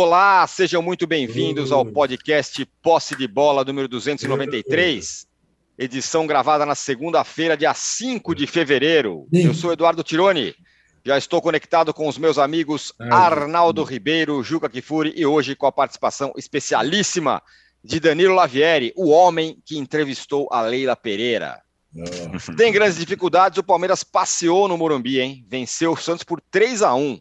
Olá, sejam muito bem-vindos ao podcast Posse de Bola número 293, edição gravada na segunda-feira, dia 5 de fevereiro. Eu sou Eduardo Tironi, já estou conectado com os meus amigos Arnaldo Ribeiro, Juca Kifuri e hoje com a participação especialíssima de Danilo Lavieri, o homem que entrevistou a Leila Pereira. Tem grandes dificuldades, o Palmeiras passeou no Morumbi, hein? Venceu o Santos por 3 a 1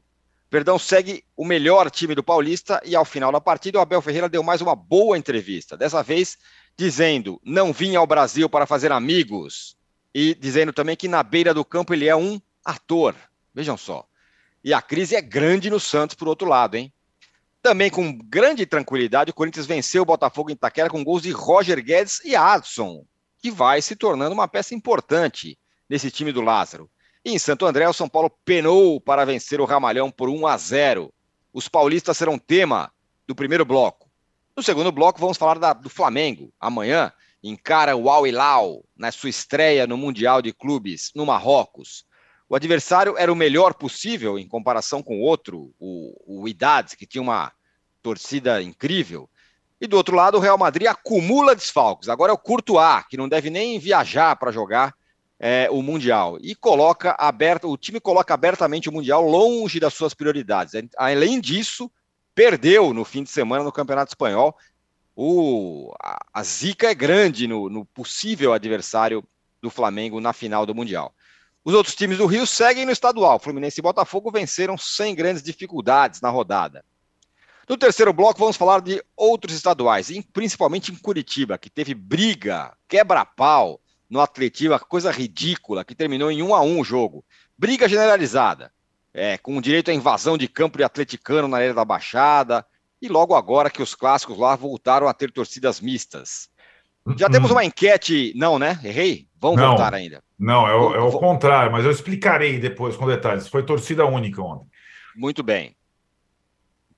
Perdão segue o melhor time do Paulista e ao final da partida o Abel Ferreira deu mais uma boa entrevista. Dessa vez dizendo não vinha ao Brasil para fazer amigos e dizendo também que na beira do campo ele é um ator. Vejam só. E a crise é grande no Santos por outro lado, hein? Também com grande tranquilidade o Corinthians venceu o Botafogo em Itaquera com gols de Roger Guedes e Adson, que vai se tornando uma peça importante nesse time do Lázaro. E em Santo André, o São Paulo penou para vencer o Ramalhão por 1 a 0. Os paulistas serão tema do primeiro bloco. No segundo bloco, vamos falar da, do Flamengo. Amanhã encara o Al Hilal na sua estreia no Mundial de Clubes no Marrocos. O adversário era o melhor possível em comparação com outro, o, o Idades, que tinha uma torcida incrível. E do outro lado, o Real Madrid acumula desfalques. Agora é o Courtois, que não deve nem viajar para jogar é, o Mundial. E coloca aberto, o time coloca abertamente o Mundial longe das suas prioridades. Além disso, perdeu no fim de semana no Campeonato Espanhol. O, a, a zica é grande no, no possível adversário do Flamengo na final do Mundial. Os outros times do Rio seguem no estadual. Fluminense e Botafogo venceram sem grandes dificuldades na rodada. No terceiro bloco, vamos falar de outros estaduais, principalmente em Curitiba, que teve briga, quebra-pau, no Atletiva, coisa ridícula, que terminou em 1 a 1 o jogo. Briga generalizada, é, com direito à invasão de campo de atleticano na área da Baixada, e logo agora que os clássicos lá voltaram a ter torcidas mistas. Já temos uma enquete. Não, né? Errei? Vão não, voltar ainda. Não, é o, é o contrário, mas eu explicarei depois com detalhes. Foi torcida única ontem. Muito bem.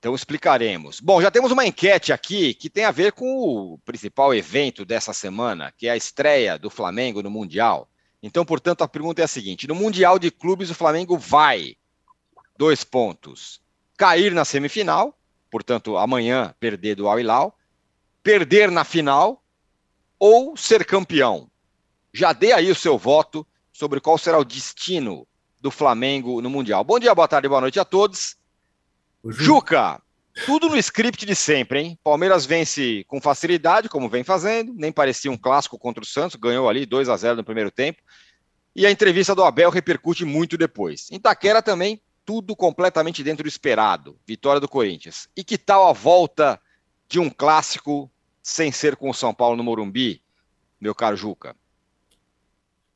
Então explicaremos. Bom, já temos uma enquete aqui que tem a ver com o principal evento dessa semana, que é a estreia do Flamengo no Mundial. Então, portanto, a pergunta é a seguinte: no Mundial de Clubes, o Flamengo vai, dois pontos, cair na semifinal, portanto, amanhã perder do Al Hilal, perder na final ou ser campeão. Já dê aí o seu voto sobre qual será o destino do Flamengo no Mundial. Bom dia, boa tarde, boa noite a todos. Juca, tudo no script de sempre, hein? Palmeiras vence com facilidade, como vem fazendo, nem parecia um clássico contra o Santos, ganhou ali 2 a 0 no primeiro tempo. E a entrevista do Abel repercute muito depois. Em Taquera também, tudo completamente dentro do esperado. Vitória do Corinthians. E que tal a volta de um clássico sem ser com o São Paulo no Morumbi, meu caro Juca?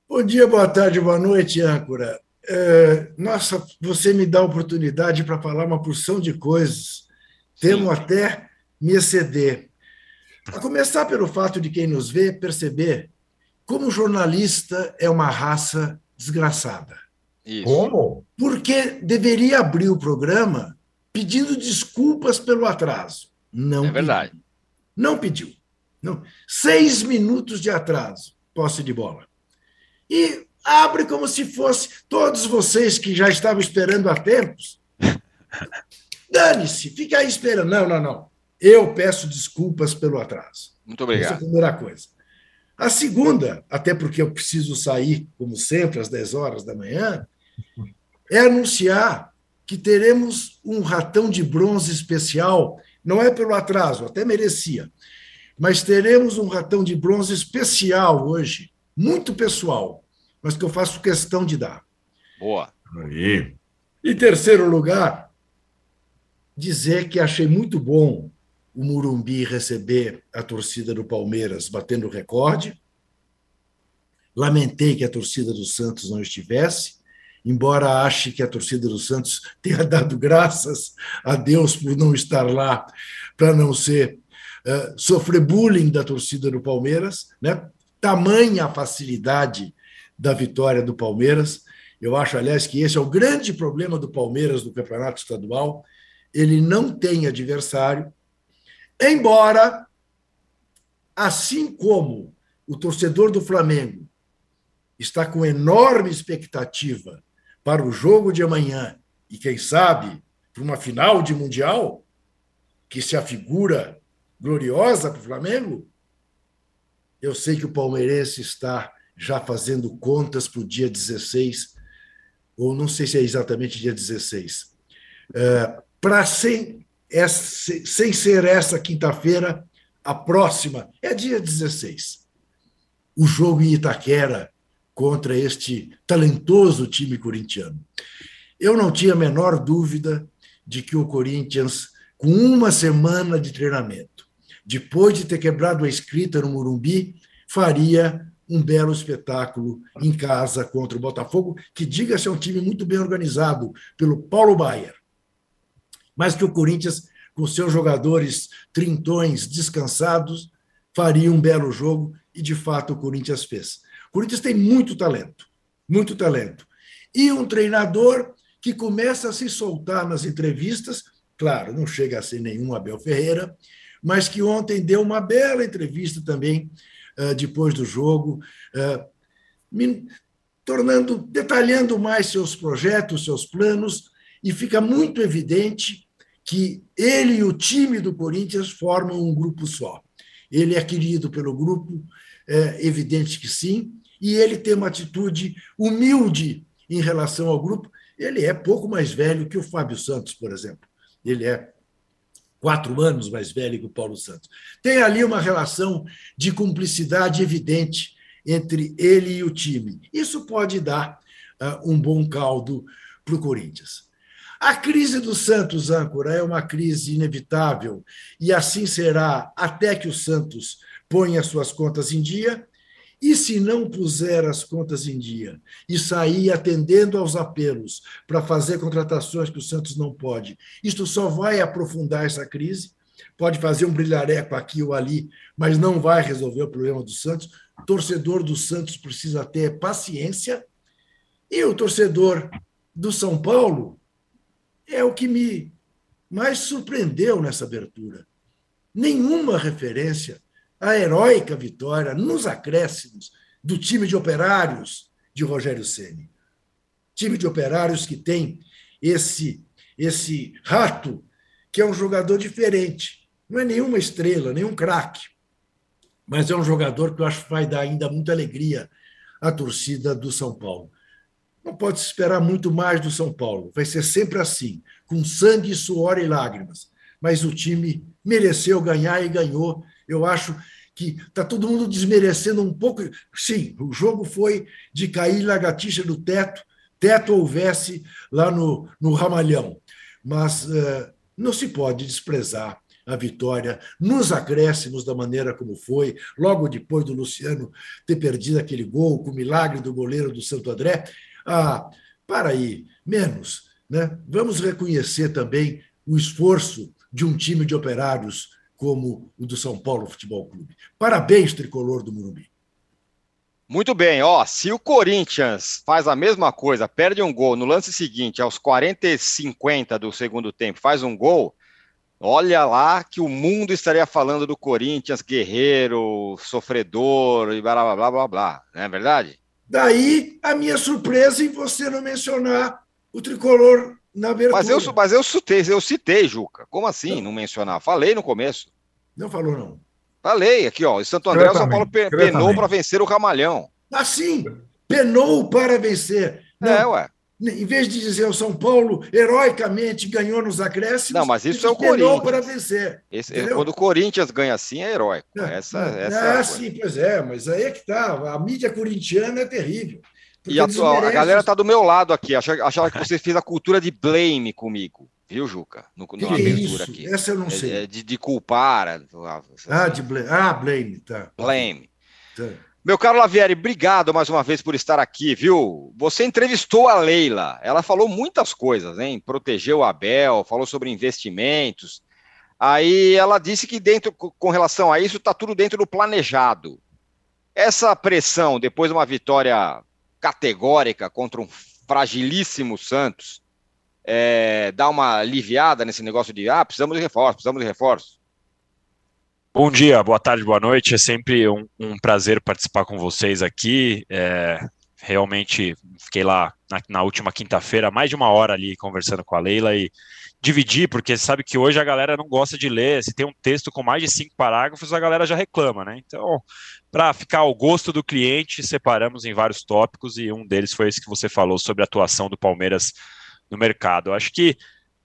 Bom dia, boa tarde, boa noite, âncora. É, nossa, você me dá a oportunidade para falar uma porção de coisas. Temo até me exceder. A começar pelo fato de quem nos vê perceber como jornalista é uma raça desgraçada. Isso. Como? Porque deveria abrir o programa pedindo desculpas pelo atraso. Não é verdade. Pediu. Não pediu. Não. Seis minutos de atraso, posse de bola. E Abre como se fosse todos vocês que já estavam esperando há tempos. Dane-se, fica aí esperando. Não, não, não. Eu peço desculpas pelo atraso. Muito obrigado. Essa é a primeira coisa. A segunda, até porque eu preciso sair, como sempre, às 10 horas da manhã, é anunciar que teremos um ratão de bronze especial. Não é pelo atraso, até merecia, mas teremos um ratão de bronze especial hoje, muito pessoal, mas que eu faço questão de dar. Boa. Aí. Em terceiro lugar, dizer que achei muito bom o Murumbi receber a torcida do Palmeiras batendo recorde. Lamentei que a torcida do Santos não estivesse, embora ache que a torcida do Santos tenha dado graças a Deus por não estar lá, para não ser uh, sofrer bullying da torcida do Palmeiras, né? Tamanha a facilidade da vitória do Palmeiras. Eu acho, aliás, que esse é o grande problema do Palmeiras no campeonato estadual. Ele não tem adversário, embora, assim como o torcedor do Flamengo está com enorme expectativa para o jogo de amanhã e, quem sabe, para uma final de Mundial, que se afigura gloriosa para o Flamengo, eu sei que o palmeirense está já fazendo contas para o dia 16, ou não sei se é exatamente dia 16. É, para sem, sem ser essa quinta-feira, a próxima é dia 16. O jogo em Itaquera contra este talentoso time corintiano. Eu não tinha a menor dúvida de que o Corinthians, com uma semana de treinamento, depois de ter quebrado a escrita no Morumbi, faria um belo espetáculo em casa contra o Botafogo, que diga-se é um time muito bem organizado pelo Paulo Baier. Mas que o Corinthians, com seus jogadores trintões descansados, faria um belo jogo e de fato o Corinthians fez. O Corinthians tem muito talento, muito talento. E um treinador que começa a se soltar nas entrevistas, claro, não chega a ser nenhum Abel Ferreira, mas que ontem deu uma bela entrevista também uh, depois do jogo, uh, me, tornando, detalhando mais seus projetos, seus planos, e fica muito evidente que ele e o time do Corinthians formam um grupo só. Ele é querido pelo grupo, é evidente que sim, e ele tem uma atitude humilde em relação ao grupo. Ele é pouco mais velho que o Fábio Santos, por exemplo. Ele é quatro anos mais velho que o Paulo Santos. Tem ali uma relação de cumplicidade evidente entre ele e o time. Isso pode dar uh, um bom caldo para o Corinthians. A crise do Santos, âncora, é uma crise inevitável e assim será até que o Santos ponha suas contas em dia e se não puser as contas em dia e sair atendendo aos apelos para fazer contratações que o Santos não pode, isto só vai aprofundar essa crise. Pode fazer um brilhareco aqui ou ali, mas não vai resolver o problema do Santos. O torcedor do Santos precisa ter paciência. E o torcedor do São Paulo é o que me mais surpreendeu nessa abertura. Nenhuma referência a heróica vitória nos acréscimos do time de operários de Rogério Ceni. Time de operários que tem esse esse rato que é um jogador diferente. Não é nenhuma estrela, nenhum craque, mas é um jogador que eu acho que vai dar ainda muita alegria à torcida do São Paulo. Não pode se esperar muito mais do São Paulo. Vai ser sempre assim, com sangue, suor e lágrimas. Mas o time mereceu ganhar e ganhou. Eu acho que está todo mundo desmerecendo um pouco. Sim, o jogo foi de cair lagartixa no teto, teto houvesse lá no, no Ramalhão. Mas uh, não se pode desprezar a vitória nos acréscimos da maneira como foi, logo depois do Luciano ter perdido aquele gol com o milagre do goleiro do Santo André. Ah, para aí, menos. Né? Vamos reconhecer também o esforço de um time de operários como o do São Paulo Futebol Clube. Parabéns, tricolor do Morumbi. Muito bem, ó, se o Corinthians faz a mesma coisa, perde um gol no lance seguinte, aos 40 e 50 do segundo tempo, faz um gol, olha lá que o mundo estaria falando do Corinthians guerreiro, sofredor e blá blá blá blá blá, não é verdade? Daí a minha surpresa em você não mencionar o tricolor na abertura. Mas eu, mas eu citei, eu citei, Juca. Como assim não, não mencionar? Falei no começo. Não falou, não. Falei aqui, ó. Santo André, o São Paulo penou para vencer o Ramalhão. Assim, penou para vencer. Não, é, ué. Em vez de dizer o São Paulo heroicamente ganhou nos acréscimos, não, mas isso é o Corinthians. para vencer. Esse, quando o Corinthians ganha assim é heróico. Essa, essa é, é sim, pois é, mas aí é que tá. A mídia corintiana é terrível. E a, a, galera tá do meu lado aqui, achava, que você fez a cultura de blame comigo, viu, Juca? No, que que é isso? aqui. Essa eu não sei. É, de, de, culpar. Ah, de blame. Ah, blame, tá. Blame. Tá. Meu caro Lavieri, obrigado mais uma vez por estar aqui, viu? Você entrevistou a Leila, ela falou muitas coisas, hein? Protegeu o Abel, falou sobre investimentos. Aí ela disse que dentro, com relação a isso, está tudo dentro do planejado. Essa pressão, depois de uma vitória categórica contra um fragilíssimo Santos, é, dar uma aliviada nesse negócio de ah, precisamos de reforço, precisamos de reforço? Bom dia, boa tarde, boa noite. É sempre um, um prazer participar com vocês aqui. É, realmente fiquei lá na, na última quinta-feira, mais de uma hora ali conversando com a Leila e dividir, porque sabe que hoje a galera não gosta de ler. Se tem um texto com mais de cinco parágrafos, a galera já reclama, né? Então, para ficar ao gosto do cliente, separamos em vários tópicos e um deles foi esse que você falou sobre a atuação do Palmeiras no mercado. Eu acho que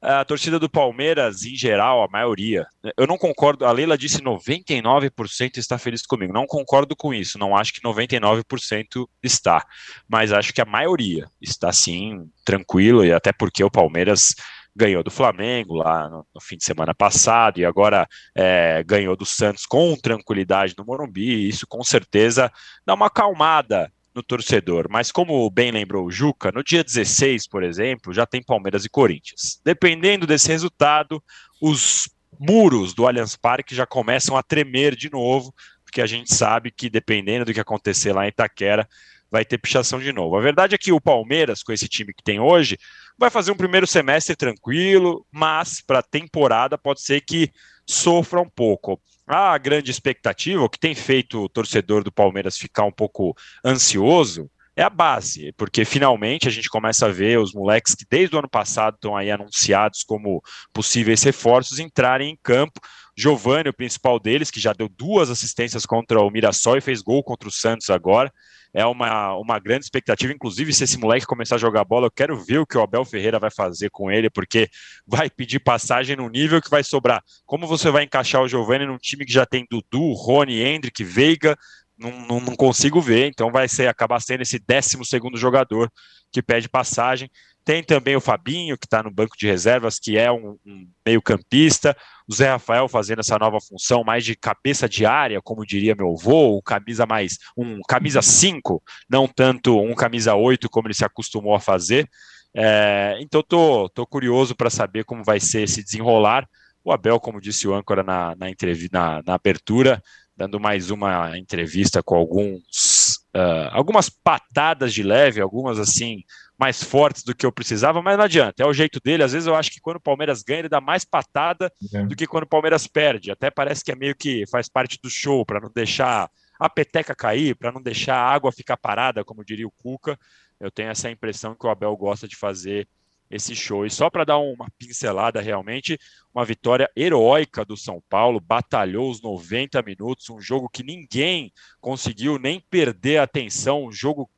a torcida do Palmeiras, em geral, a maioria, eu não concordo, a Leila disse 99% está feliz comigo, não concordo com isso, não acho que 99% está, mas acho que a maioria está sim, tranquilo, e até porque o Palmeiras ganhou do Flamengo lá no, fim de semana passado e agora é, ganhou do Santos com tranquilidade no Morumbi, isso com certeza dá uma acalmada no torcedor. Mas como bem lembrou o Juca, no dia 16, por exemplo, já tem Palmeiras e Corinthians. Dependendo desse resultado, os muros do Allianz Parque já começam a tremer de novo, porque a gente sabe que dependendo do que acontecer lá em Itaquera, vai ter pichação de novo. A verdade é que o Palmeiras, com esse time que tem hoje, vai fazer um primeiro semestre tranquilo, mas para a temporada pode ser que sofra um pouco. A grande expectativa, o que tem feito o torcedor do Palmeiras ficar um pouco ansioso, é a base, porque finalmente a gente começa a ver os moleques que desde o ano passado estão aí anunciados como possíveis reforços entrarem em campo. Giovanni, o principal deles, que já deu duas assistências contra o Mirassol e fez gol contra o Santos agora é uma, uma grande expectativa. Inclusive, se esse moleque começar a jogar bola, eu quero ver o que o Abel Ferreira vai fazer com ele, porque vai pedir passagem no nível que vai sobrar. Como você vai encaixar o Giovanni num time que já tem Dudu, Rony, Hendrick, Veiga? Não, não, não consigo ver, então vai ser acabar sendo esse 12 segundo jogador que pede passagem. Tem também o Fabinho, que está no banco de reservas, que é um, um meio-campista. O Zé Rafael fazendo essa nova função mais de cabeça de área, como diria meu avô, camisa mais um camisa 5, não tanto um camisa 8 como ele se acostumou a fazer. É, então tô, tô curioso para saber como vai ser esse desenrolar. O Abel, como disse o âncora na, na, na, na abertura, dando mais uma entrevista com alguns uh, algumas patadas de leve, algumas assim mais fortes do que eu precisava, mas não adianta, é o jeito dele. Às vezes eu acho que quando o Palmeiras ganha, ele dá mais patada é. do que quando o Palmeiras perde. Até parece que é meio que faz parte do show, para não deixar a peteca cair, para não deixar a água ficar parada, como diria o Cuca. Eu tenho essa impressão que o Abel gosta de fazer esse show. E só para dar uma pincelada, realmente, uma vitória heróica do São Paulo, batalhou os 90 minutos, um jogo que ninguém conseguiu nem perder a atenção, um jogo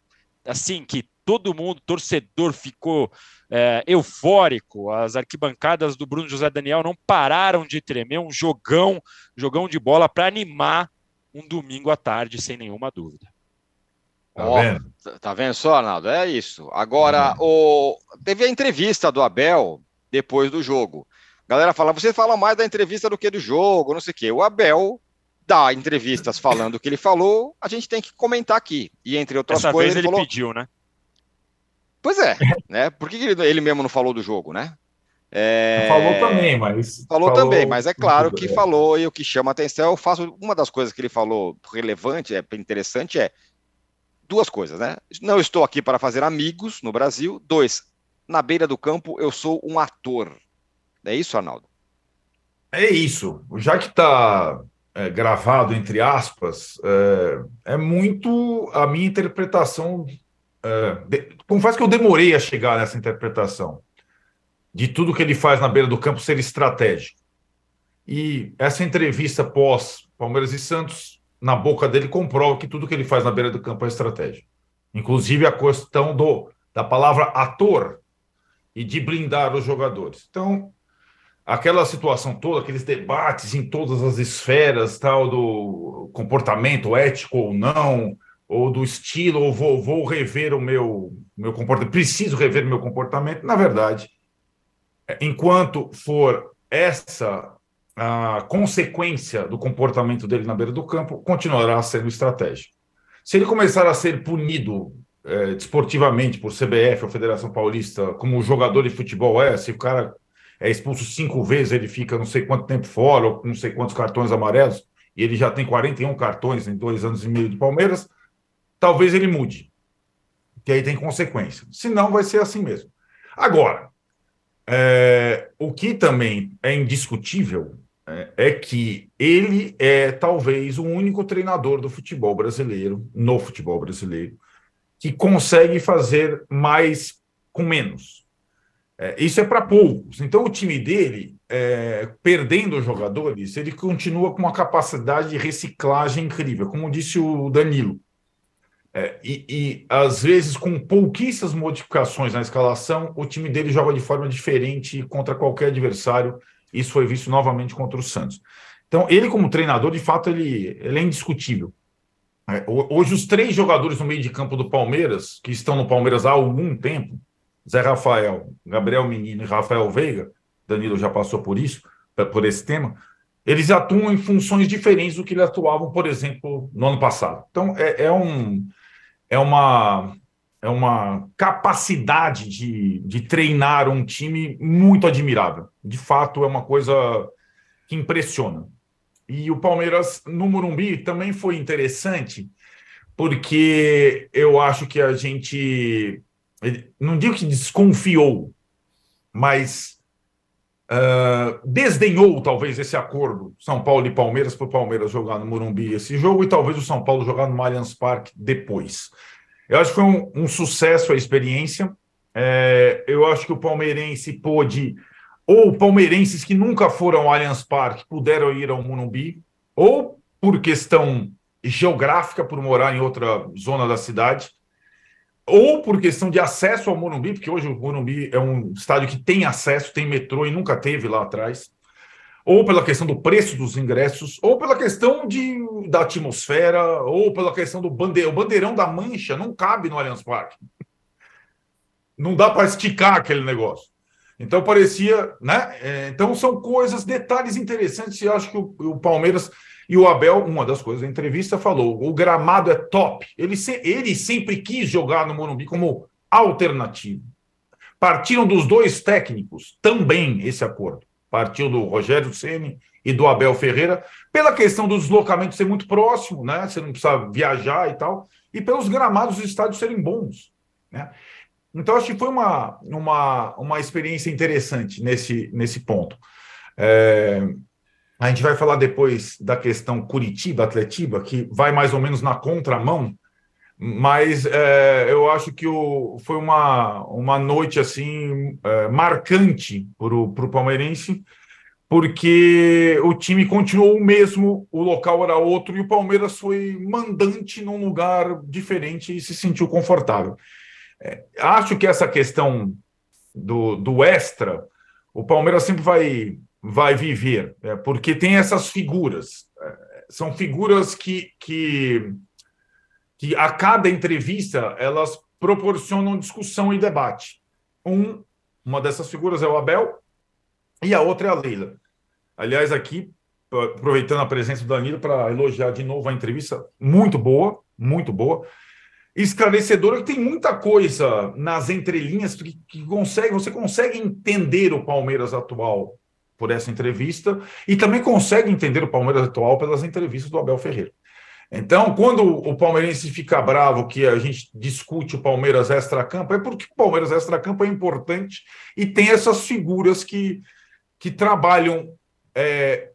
assim que todo mundo, torcedor, ficou é, eufórico. As arquibancadas do Bruno José Daniel não pararam de tremer. Um jogão, jogão de bola para animar um domingo à tarde, sem nenhuma dúvida. Tá vendo? tá vendo só, Arnaldo? É isso. Agora, o... teve a entrevista do Abel depois do jogo. A galera fala, você fala mais da entrevista do que do jogo, não sei o quê. O Abel dá entrevistas falando o que ele falou, a gente tem que comentar aqui. E entre outras Essa coisas. Vez ele, ele falou... pediu, né? Pois é, né? Por que ele mesmo não falou do jogo, né? É... Falou também, mas. Falou, falou, também, mas é claro que falou e o que chama atenção, eu faço. Uma das coisas que ele falou relevante, é interessante, é duas coisas, né? Não estou aqui para fazer amigos no Brasil. Dois, na beira do campo eu sou um ator. É isso, Arnaldo? É isso. Já que está é, gravado, entre aspas, é, é muito a minha interpretação Uh, de, confesso que eu demorei a chegar nessa interpretação de tudo que ele faz na beira do campo ser estratégico. E essa entrevista pós Palmeiras e Santos, na boca dele, comprova que tudo que ele faz na beira do campo é estratégia. Inclusive a questão do, da palavra ator e de blindar os jogadores. Então, aquela situação toda, aqueles debates em todas as esferas, tal, do comportamento ético ou não, ou do estilo, ou vou, vou rever o meu, meu comportamento, preciso rever meu comportamento. Na verdade, enquanto for essa a consequência do comportamento dele na beira do campo, continuará sendo estratégico. Se ele começar a ser punido é, desportivamente por CBF ou Federação Paulista, como jogador de futebol é, se o cara é expulso cinco vezes, ele fica não sei quanto tempo fora, ou não sei quantos cartões amarelos, e ele já tem 41 cartões em dois anos e meio de Palmeiras, talvez ele mude, que aí tem consequência. Se não, vai ser assim mesmo. Agora, é, o que também é indiscutível é, que ele é talvez o único treinador do futebol brasileiro, no futebol brasileiro, que consegue fazer mais com menos. É, isso é para poucos. Então, o time dele, é, perdendo jogadores, ele continua com uma capacidade de reciclagem incrível, como disse o Danilo. É, e, e, às vezes, com pouquíssimas modificações na escalação, o time dele joga de forma diferente contra qualquer adversário. Isso foi visto novamente contra o Santos. Então, ele, como treinador, de fato, ele, ele é indiscutível. É, hoje, os três jogadores no meio de campo do Palmeiras, que estão no Palmeiras há algum tempo, Zé Rafael, Gabriel Menino e Rafael Veiga, Danilo já passou por isso, por esse tema, eles atuam em funções diferentes do que eles atuavam, por exemplo, no ano passado. Então, é, é um é uma, é uma capacidade de, de treinar um time muito admirável. De fato, é uma coisa que impressiona. E o Palmeiras no Morumbi também foi interessante, porque eu acho que a gente, não digo que desconfiou, mas uh, desdenhou talvez esse acordo São Paulo e Palmeiras para o Palmeiras jogar no Morumbi esse jogo e talvez o São Paulo jogar no Allianz Parque depois. Eu acho que foi um, um sucesso a experiência. É, eu acho que o palmeirense pôde, ou palmeirenses que nunca foram ao Allianz Parque puderam ir ao Morumbi, ou por questão geográfica, por morar em outra zona da cidade, ou por questão de acesso ao Morumbi, porque hoje o Morumbi é um estádio que tem acesso, tem metrô e nunca teve lá atrás, ou pela questão do preço dos ingressos, ou pela questão de, da atmosfera, ou pela questão do bandeirão. O bandeirão da mancha não cabe no Allianz Parque. Não dá para esticar aquele negócio. Então parecia, né? É, então são coisas, detalhes interessantes. E acho que o, o Palmeiras e o Abel, uma das coisas da entrevista, falou: o gramado é top. Ele, se, ele sempre quis jogar no Morumbi como alternativo. Partiram dos dois técnicos também esse acordo. Partiu do Rogério Ceni e do Abel Ferreira, pela questão do deslocamento ser muito próximo, né? Você não precisa viajar e tal, e pelos gramados dos estádios serem bons, né? Então, acho que foi uma, uma, uma experiência interessante nesse, nesse ponto. É, a gente vai falar depois da questão Curitiba, Atletiba, que vai mais ou menos na contramão, mas é, eu acho que o, foi uma, uma noite assim é, marcante para o palmeirense, porque o time continuou o mesmo, o local era outro, e o Palmeiras foi mandante num lugar diferente e se sentiu confortável. É, acho que essa questão do, do extra, o Palmeiras sempre vai vai viver, é, porque tem essas figuras. É, são figuras que, que, que a cada entrevista elas proporcionam discussão e debate. Um, uma dessas figuras é o Abel e a outra é a Leila. Aliás, aqui, aproveitando a presença do Danilo para elogiar de novo a entrevista, muito boa, muito boa esclarecedora que tem muita coisa nas entrelinhas que, que, consegue, você consegue entender o Palmeiras atual por essa entrevista e também consegue entender o Palmeiras atual pelas entrevistas do Abel Ferreira. Então, quando o palmeirense fica bravo que a gente discute o Palmeiras extra-campo, é porque o Palmeiras extra-campo é importante e tem essas figuras que, que trabalham é,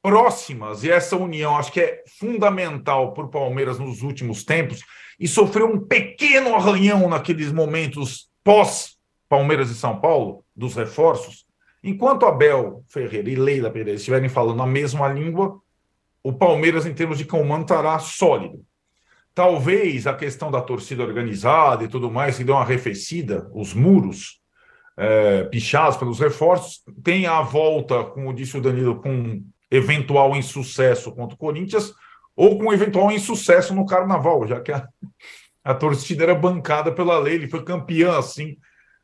próximas, e essa união acho que é fundamental para o Palmeiras nos últimos tempos, e sofreu um pequeno arranhão naqueles momentos pós-Palmeiras e São Paulo, dos reforços, Enquanto Abel Ferreira e Leila Pereira estiverem falando a mesma língua, o Palmeiras, em termos de comando, estará sólido. Talvez a questão da torcida organizada e tudo mais, que deu uma arrefecida, os muros é, pichados pelos reforços, tenha a volta, como disse o Danilo, com eventual insucesso contra o Corinthians, ou com eventual insucesso no Carnaval, já que a, a torcida era bancada pela lei, ele foi campeão assim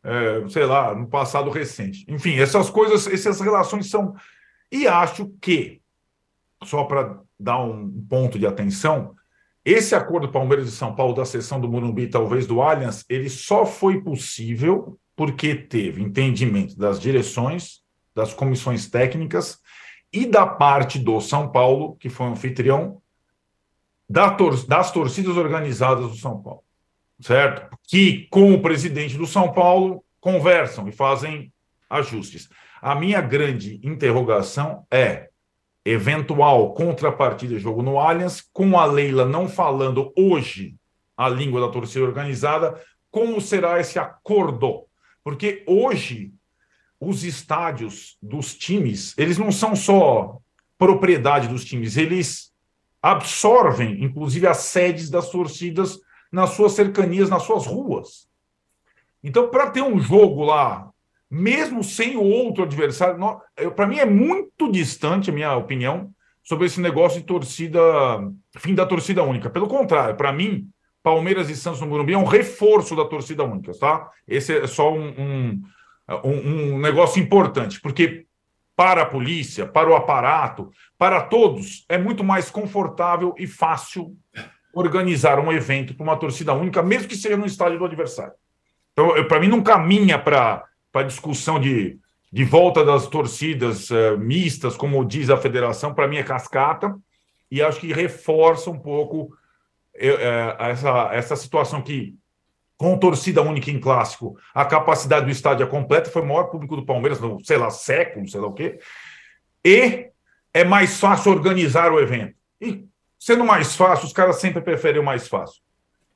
é, sei lá, no passado recente. Enfim, essas coisas, essas relações são. E acho que, só para dar um ponto de atenção, esse acordo Palmeiras e São Paulo da sessão do Morumbi, talvez do Allianz, ele só foi possível porque teve entendimento das direções, das comissões técnicas e da parte do São Paulo, que foi anfitrião, das torcidas organizadas do São Paulo certo? Que, com o presidente do São Paulo, conversam e fazem ajustes. A minha grande interrogação é eventual contrapartida de jogo no Allianz, com a Leila não falando hoje a língua da torcida organizada, como será esse acordo? Porque hoje os estádios dos times, eles não são só propriedade dos times, eles absorvem, inclusive, as sedes das torcidas nas suas cercanias, nas suas ruas. Então, para ter um jogo lá, mesmo sem o outro adversário, para mim é muito distante, a minha opinião, sobre esse negócio de torcida, fim da torcida única. Pelo contrário, para mim, Palmeiras e Santos no Morumbi é um reforço da torcida única, tá? Esse é só um, um, um, um negócio importante, porque para a polícia, para o aparato, para todos, é muito mais confortável e fácil organizar um evento para uma torcida única, mesmo que seja no estádio do adversário. Então, para mim, não caminha para a discussão de, de volta das torcidas uh, mistas, como diz a federação, para mim é cascata, e acho que reforça um pouco uh, essa, essa situação que com torcida única em clássico, a capacidade do estádio é completa, foi o maior público do Palmeiras, no, sei lá, século, sei lá o quê. E é mais fácil organizar o evento. E sendo mais fácil, os caras sempre preferem o mais fácil.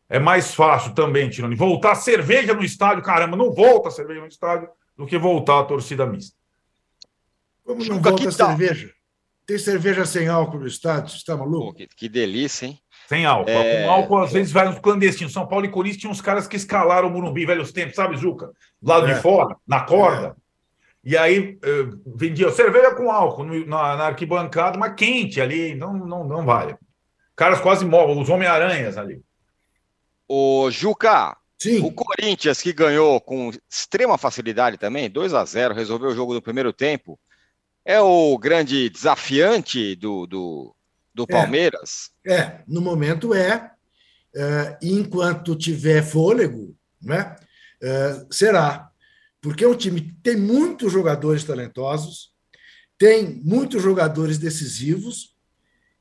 É mais fácil também, Tironi, voltar cerveja no estádio, caramba, não volta a cerveja no estádio, do que voltar a torcida mista. Como não volta a cerveja? Tem cerveja sem álcool no estádio, você está maluco? Pô, que, que delícia, hein? Sem álcool. É... Com álcool, às vezes, vai nos clandestinos. São Paulo e Corinthians tinham uns caras que escalaram o Morumbi, velhos tempos, sabe, Juca? Do lado é. de fora, na corda. É. E aí eh, vendia cerveja com álcool na, na, arquibancada, mas quente ali, não, não, não vale. Caras quase morrem, os Homem-Aranhas ali. O Juca, Sim. o Corinthians que ganhou com extrema facilidade também, 2 a 0 resolveu o jogo no primeiro tempo. É o grande desafiante do, do, do é. Palmeiras? É, é, no momento é. é enquanto tiver fôlego, né, é, será. Porque é um time que tem muitos jogadores talentosos, tem muitos jogadores decisivos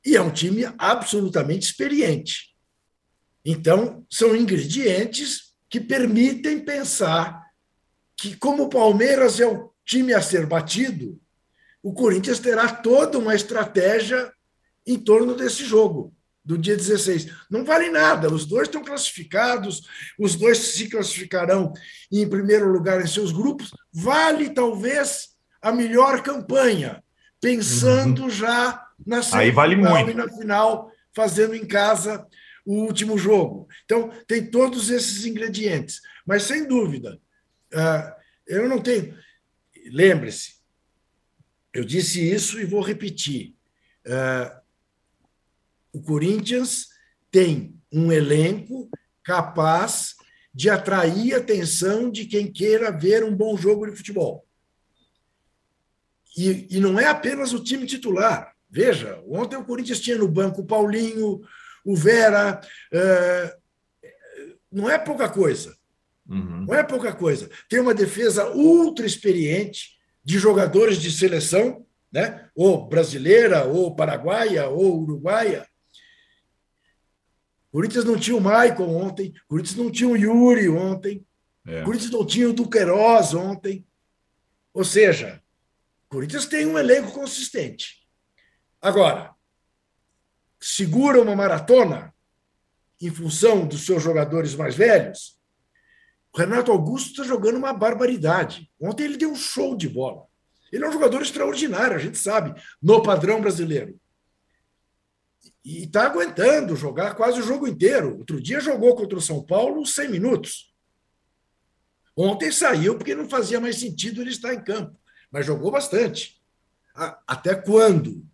e é um time absolutamente experiente. Então, são ingredientes que permitem pensar que, como o Palmeiras é o time a ser batido, o Corinthians terá toda uma estratégia em torno desse jogo do dia 16. Não vale nada, os dois estão classificados, os dois se classificarão em primeiro lugar em seus grupos. Vale talvez a melhor campanha, pensando uhum. já na Aí vale muito. e na final, fazendo em casa o último jogo. Então, tem todos esses ingredientes. Mas, sem dúvida, ah, eu não tenho. Lembre-se, eu disse isso e vou repetir. Ah, o Corinthians tem um elenco capaz de atrair a atenção de quem queira ver um bom jogo de futebol. E, e não é apenas o time titular. Veja, ontem o Corinthians tinha no banco o Paulinho, o Vera. É, não é pouca coisa. Uhum. Não é pouca coisa. Tem uma defesa ultra experiente de jogadores de seleção, né? ou brasileira, ou paraguaia, ou uruguaia, Corinthians não tinha o Maicon ontem, Corinthians não tinha o Yuri ontem, é. Corinthians não tinha o Duqueiroz ontem. Ou seja, Corinthians tem um elenco consistente. Agora, segura uma maratona em função dos seus jogadores mais velhos. O Renato Augusto está jogando uma barbaridade. Ontem ele deu um show de bola. Ele é um jogador extraordinário, a gente sabe, no padrão brasileiro e está aguentando jogar quase o jogo inteiro. Outro dia jogou contra o São Paulo 100 minutos. Ontem saiu porque não fazia mais sentido ele estar em campo, mas jogou bastante. Até quando?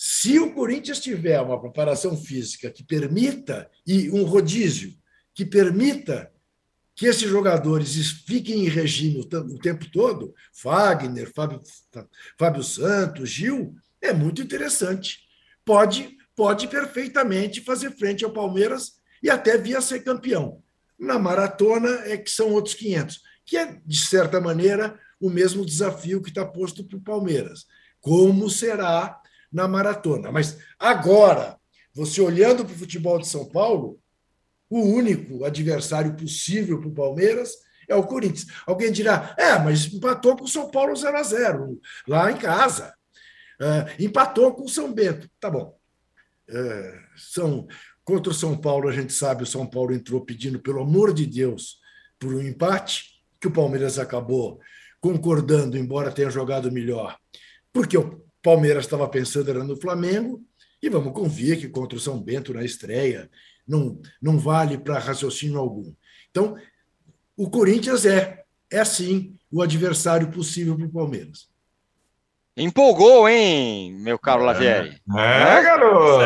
Se o Corinthians tiver uma preparação física que permita, e um rodízio, que permita que esses jogadores fiquem em regime o tempo todo, Fagner, Fábio, Fábio Santos, Gil, é muito interessante pode, pode perfeitamente fazer frente ao Palmeiras e até vir a ser campeão. Na maratona é que são outros 500, que é, de certa maneira, o mesmo desafio que está posto para o Palmeiras. Como será na maratona? Mas agora, você olhando para o futebol de São Paulo, o único adversário possível para o Palmeiras é o Corinthians. Alguém dirá, é, mas empatou com o São Paulo 0 a 0 lá em casa. Uh, empatou com o São Bento. Tá bom. Uh, são Contra o São Paulo, a gente sabe, o São Paulo entrou pedindo, pelo amor de Deus, por um empate, que o Palmeiras acabou concordando, embora tenha jogado melhor, porque o Palmeiras estava pensando era no Flamengo, e vamos convir que contra o São Bento na estreia não, não vale para raciocínio algum. Então, o Corinthians é, é sim, o adversário possível para o Palmeiras. Empolgou, hein, meu caro é. Lavieri? É, garoto!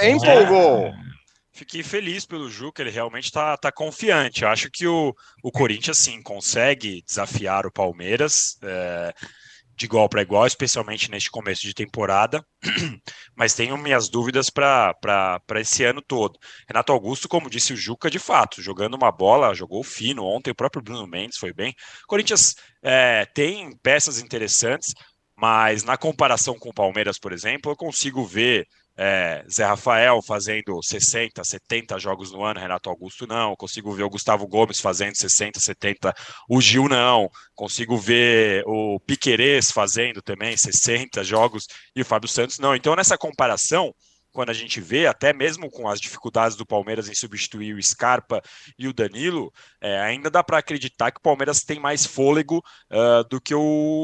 É, empolgou! Fiquei feliz pelo Ju, que ele realmente está tá confiante. Eu acho que o, o Corinthians, sim, consegue desafiar o Palmeiras é, de igual para igual, especialmente neste começo de temporada. Mas tenho minhas dúvidas para esse ano todo. Renato Augusto, como disse o Juca, de fato, jogando uma bola, jogou fino. Ontem o próprio Bruno Mendes foi bem. O Corinthians é, tem peças interessantes, mas na comparação com o Palmeiras, por exemplo, eu consigo ver é, Zé Rafael fazendo 60, 70 jogos no ano, Renato Augusto não, consigo ver o Gustavo Gomes fazendo 60, 70, o Gil não, consigo ver o Piquerez fazendo também 60 jogos e o Fábio Santos não. Então, nessa comparação, quando a gente vê, até mesmo com as dificuldades do Palmeiras em substituir o Scarpa e o Danilo, é, ainda dá para acreditar que o Palmeiras tem mais fôlego uh, do que o,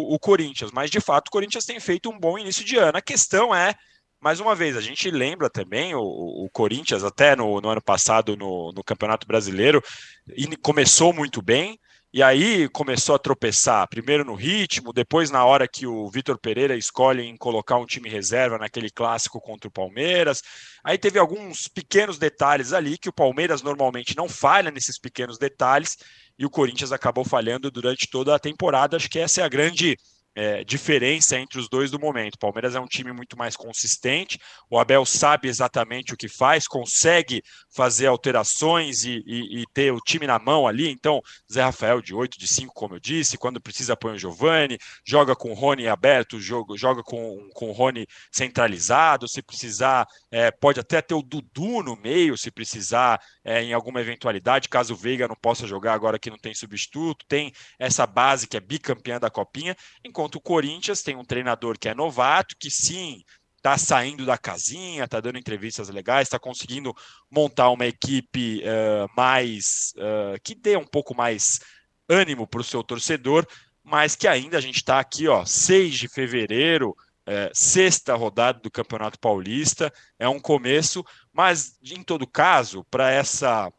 o Corinthians. Mas, de fato, o Corinthians tem feito um bom início de ano. A questão é mais uma vez, a gente lembra também o, o Corinthians, até no, no, ano passado no, no Campeonato Brasileiro, começou muito bem, e aí começou a tropeçar, primeiro no ritmo, depois na hora que o Vitor Pereira escolhe em colocar um time reserva naquele clássico contra o Palmeiras. Aí teve alguns pequenos detalhes ali que o Palmeiras normalmente não falha nesses pequenos detalhes e o Corinthians acabou falhando durante toda a temporada. Acho que essa é a grande é, diferença entre os dois do momento. O Palmeiras é um time muito mais consistente, o Abel sabe exatamente o que faz, consegue fazer alterações e, e, e, ter o time na mão ali. Então, Zé Rafael de 8, de 5, como eu disse, quando precisa põe o Giovani, joga com o Rony aberto, joga, joga com, com o Rony centralizado, se precisar, é, pode até ter o Dudu no meio, se precisar, é, em alguma eventualidade, caso o Veiga não possa jogar agora que não tem substituto, tem essa base que é bicampeã da Copinha, enquanto o Corinthians tem um treinador que é novato, que sim, está saindo da casinha, está dando entrevistas legais, está conseguindo montar uma equipe uh, mais uh, que dê um pouco mais ânimo para o seu torcedor, mas que ainda a gente está aqui, ó, 6 de fevereiro, é, sexta rodada do Campeonato Paulista, é um começo, mas em todo caso, para essa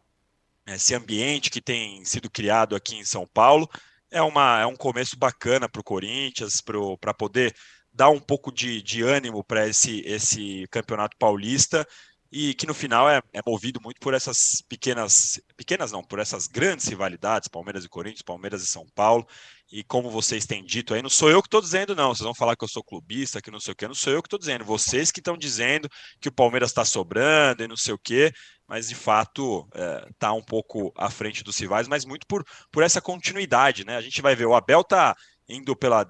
esse ambiente que tem sido criado aqui em São Paulo, é, uma, é um começo bacana para o Corinthians, para poder dar um pouco de, de ânimo para esse, esse campeonato paulista. E que no final é, é, movido muito por essas pequenas, pequenas não, por essas grandes rivalidades, Palmeiras e Corinthians, Palmeiras e São Paulo, e como vocês têm dito aí, não sou eu que estou dizendo não, vocês vão falar que eu sou clubista, que não sei o que, não sou eu que estou dizendo, vocês que estão dizendo que o Palmeiras está sobrando e não sei o que, mas de fato está é, um pouco à frente dos rivais, mas muito por, por essa continuidade, né, a gente vai ver, o Abel está indo pela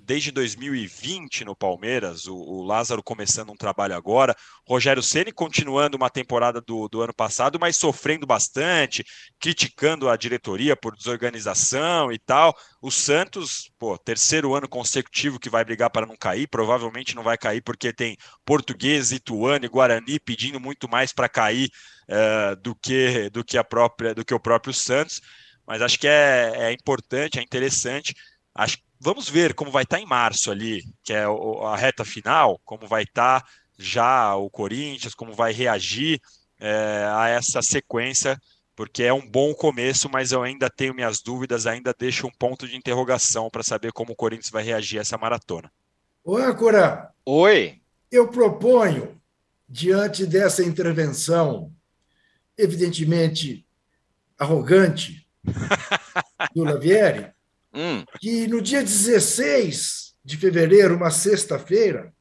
desde 2020 no Palmeiras, o, o, Lázaro começando um trabalho agora, Rogério Ceni continuando uma temporada do, do ano passado, mas sofrendo bastante, criticando a diretoria por desorganização e tal. O Santos, pô, terceiro ano consecutivo que vai brigar para não cair, provavelmente não vai cair porque tem Português, Ituano e Guarani pedindo muito mais para cair uh, do que do que a própria do que o próprio Santos. Mas acho que é, é importante, é interessante Acho, vamos ver como vai estar em março ali, que é a reta final, como vai estar já o Corinthians, como vai reagir é, a essa sequência, porque é um bom começo, mas eu ainda tenho minhas dúvidas, ainda deixo um ponto de interrogação para saber como o Corinthians vai reagir a essa maratona. Oi, Acura. Oi. Eu proponho, diante dessa intervenção, evidentemente arrogante, do Lavieri, hum. que no dia 16 de fevereiro, uma sexta-feira,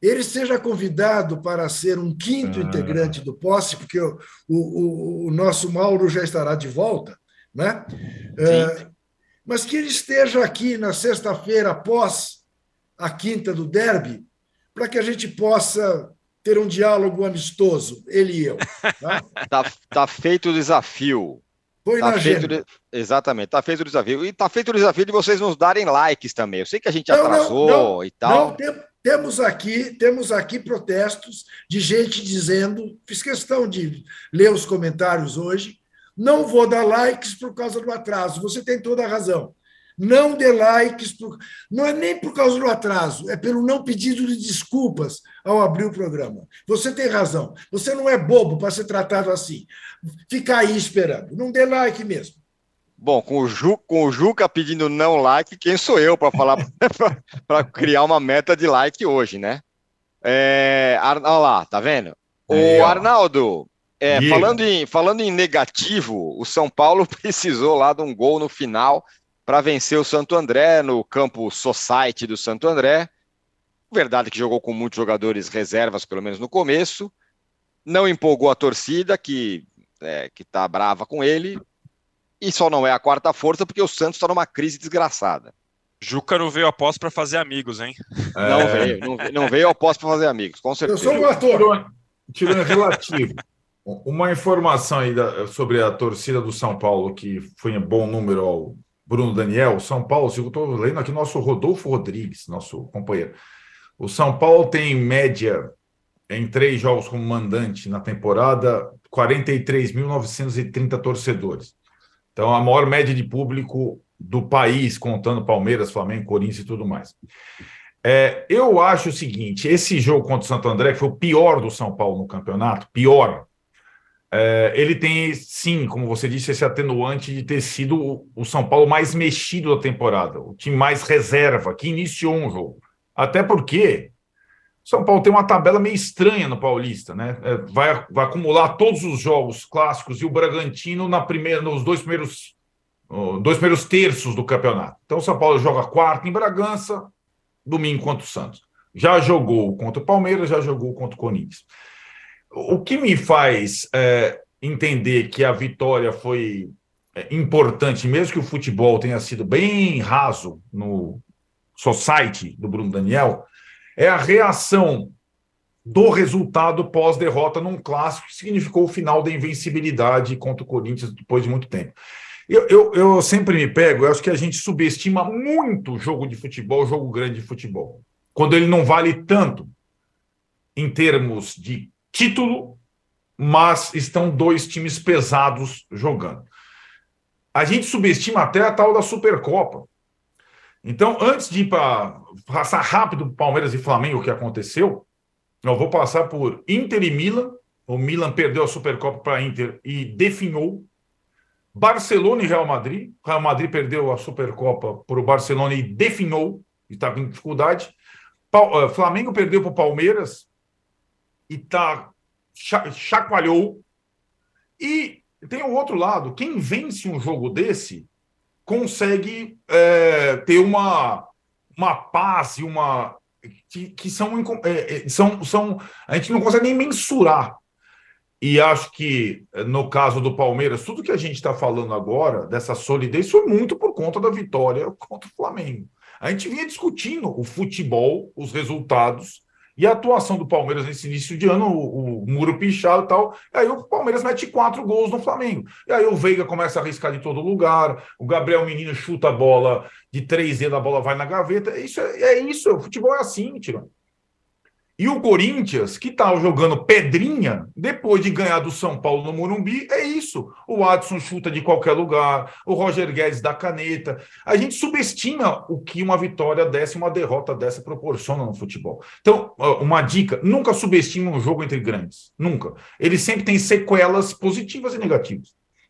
ele seja convidado para ser um quinto ah. integrante do posse, porque o, o, o, nosso Mauro já estará de volta, né? É, mas que ele esteja aqui na sexta-feira após a quinta do derby, para que a gente possa ter um diálogo amistoso, ele e eu. Tá, tá, tá feito o desafio. Põe tá na feito, Exatamente, tá feito o desafio. E tá feito o desafio de vocês nos darem likes também. Eu sei que a gente não, atrasou não, não, e tal. Não, tem, temos aqui, temos aqui protestos de gente dizendo, fiz questão de ler os comentários hoje, não vou dar likes por causa do atraso. Você tem toda a razão. Não dê likes, por... não é nem por causa do atraso, é pelo não pedido de desculpas ao abrir o programa. Você tem razão. Você não é bobo para ser tratado assim. Fica aí esperando. Não dê like mesmo. Bom, com o, Ju, com o Juca pedindo não like, quem sou eu para falar para criar uma meta de like hoje, né? É, Ar... Olha lá, tá vendo? O Arnaldo, é, falando, em, falando em negativo, o São Paulo precisou lá de um gol no final para vencer o Santo André no campo Society do Santo André. Verdade que jogou com muitos jogadores reservas, pelo menos no começo. Não empolgou a torcida, que é, que está brava com ele, e só não é a quarta força porque o Santos está numa crise desgraçada. Juca não veio após para fazer amigos, hein? É... Não veio, não, não veio após para fazer amigos, com certeza. Eu sou um ator. Tirando relativo. Uma informação aí da, sobre a torcida do São Paulo, que foi em bom número ao Bruno Daniel. São Paulo, eu estou lendo aqui nosso Rodolfo Rodrigues, nosso companheiro. O São Paulo tem em média, em três jogos como mandante na temporada, 43.930 torcedores. Então, a maior média de público do país, contando Palmeiras, Flamengo, Corinthians e tudo mais. É, eu acho o seguinte: esse jogo contra o Santo André, que foi o pior do São Paulo no campeonato, pior, é, ele tem, sim, como você disse, esse atenuante de ter sido o, São Paulo mais mexido da temporada, o time mais reserva, que iniciou um jogo. Até porque são Paulo tem uma tabela meio estranha no Paulista, né? É, vai, vai acumular todos os jogos clássicos e o Bragantino na primeira, nos dois primeiros, dois primeiros terços do campeonato. Então, o São Paulo joga quarta em Bragança, domingo contra o Santos. Já jogou contra o Palmeiras, já jogou contra o Corinthians. O que me faz é, entender que a vitória foi é, importante, mesmo que o futebol tenha sido bem raso no society do Bruno Daniel, é a reação do resultado pós-derrota num clássico que significou o final da invencibilidade contra o Corinthians depois de muito tempo. Eu, eu, eu sempre me pego, eu acho que a gente subestima muito o jogo de futebol, o jogo grande de futebol, quando ele não vale tanto em termos de título, mas estão dois times pesados jogando. A gente subestima até a tal da Supercopa. Então, antes de ir para passar rápido Palmeiras e Flamengo, o que aconteceu, eu vou passar por Inter e Milan. O Milan perdeu a Supercopa para Inter e definhou. Barcelona e Real Madrid. Real Madrid perdeu a Supercopa para o Barcelona e definhou, e estava em dificuldade. Eh, Flamengo perdeu para o Palmeiras e tá, chacoalhou. E tem o outro lado: quem vence um jogo desse consegue é, ter uma, uma paz e uma. que, que são, é, são, são. A gente não consegue nem mensurar. E acho que, no caso do Palmeiras, tudo que a gente está falando agora, dessa solidez, foi muito por conta da vitória contra o Flamengo. A gente vinha discutindo o futebol, os resultados, e a atuação do Palmeiras nesse início de ano, o, o muro pichado e tal, aí o Palmeiras mete quatro gols no Flamengo. E aí o Veiga começa a arriscar de todo lugar, o Gabriel Menino chuta a bola de 3D, a bola vai na gaveta. Isso é, é isso, o futebol é assim, Tirão. E o Corinthians, que estava tá jogando pedrinha, depois de ganhar do São Paulo no Morumbi, é isso. O Adson chuta de qualquer lugar, o Roger Guedes dá caneta. A gente subestima o que uma vitória dessa uma derrota dessa proporciona no futebol. Então, uma dica: nunca subestime um jogo entre grandes. Nunca. Ele sempre tem sequelas positivas e negativas.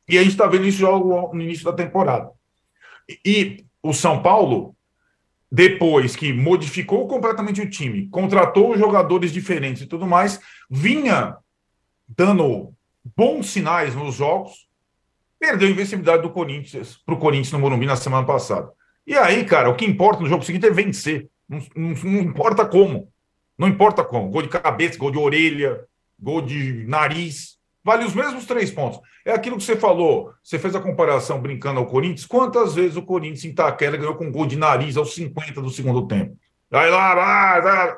E a gente está vendo isso no início da temporada. E o São Paulo depois que modificou completamente o time, contratou jogadores diferentes e tudo mais, vinha dando bons sinais nos jogos, perdeu a invencibilidade do Corinthians para o Corinthians no Morumbi na semana passada. E aí, cara, o que importa no jogo seguinte é vencer. Não, não, não importa como. Não importa como. Gol de cabeça, gol de orelha, gol de nariz. Vale os mesmos três pontos. É aquilo que você falou. Você fez a comparação brincando ao Corinthians. Quantas vezes o Corinthians em Itaquera ganhou com gol de nariz aos 50 do segundo tempo? Vai lá, vai, vai.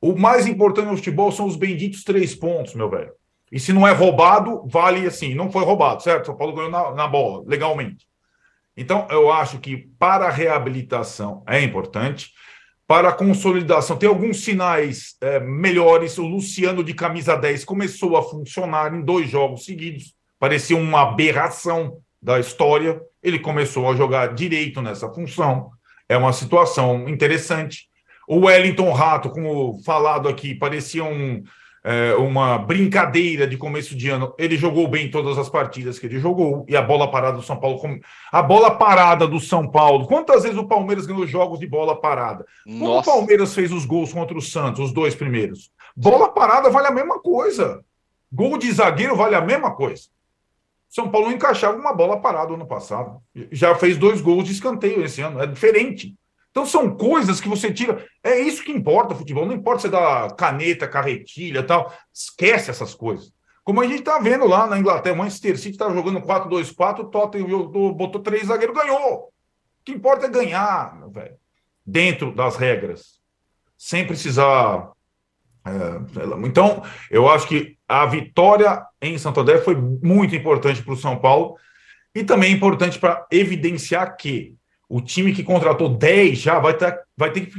O mais importante no futebol são os benditos três pontos, meu velho. E se não é roubado, vale assim. Não foi roubado, certo? São Paulo ganhou na, na bola, legalmente. Então, eu acho que para a reabilitação é importante. Para a consolidação. Tem alguns sinais é, melhores. O Luciano de camisa 10 começou a funcionar em dois jogos seguidos. Parecia uma aberração da história. Ele começou a jogar direito nessa função. É uma situação interessante. O Wellington Rato, como falado aqui, parecia um, é, uma brincadeira de começo de ano. Ele jogou bem todas as partidas que ele jogou. E a bola parada do São Paulo. A bola parada do São Paulo. Quantas vezes o Palmeiras ganhou jogos de bola parada? Quando o Palmeiras fez os gols contra o Santos, os dois primeiros? Bola parada vale a mesma coisa. Gol de zagueiro vale a mesma coisa. São Paulo encaixava uma bola parada ano passado. Já fez dois gols de escanteio esse ano. É diferente. Então são coisas que você tira. É isso que importa futebol. Não importa você dar caneta, carretilha tal. Esquece essas coisas. Como a gente está vendo lá na Inglaterra, o Manchester City está jogando 4-2-4, o Tottenham botou três zagueiros, ganhou. O que importa é ganhar, velho. Dentro das regras. Sem precisar. É, então, eu acho que a vitória em Santo André foi muito importante para o São Paulo e também importante para evidenciar que o time que contratou 10 já vai ter, vai, ter que,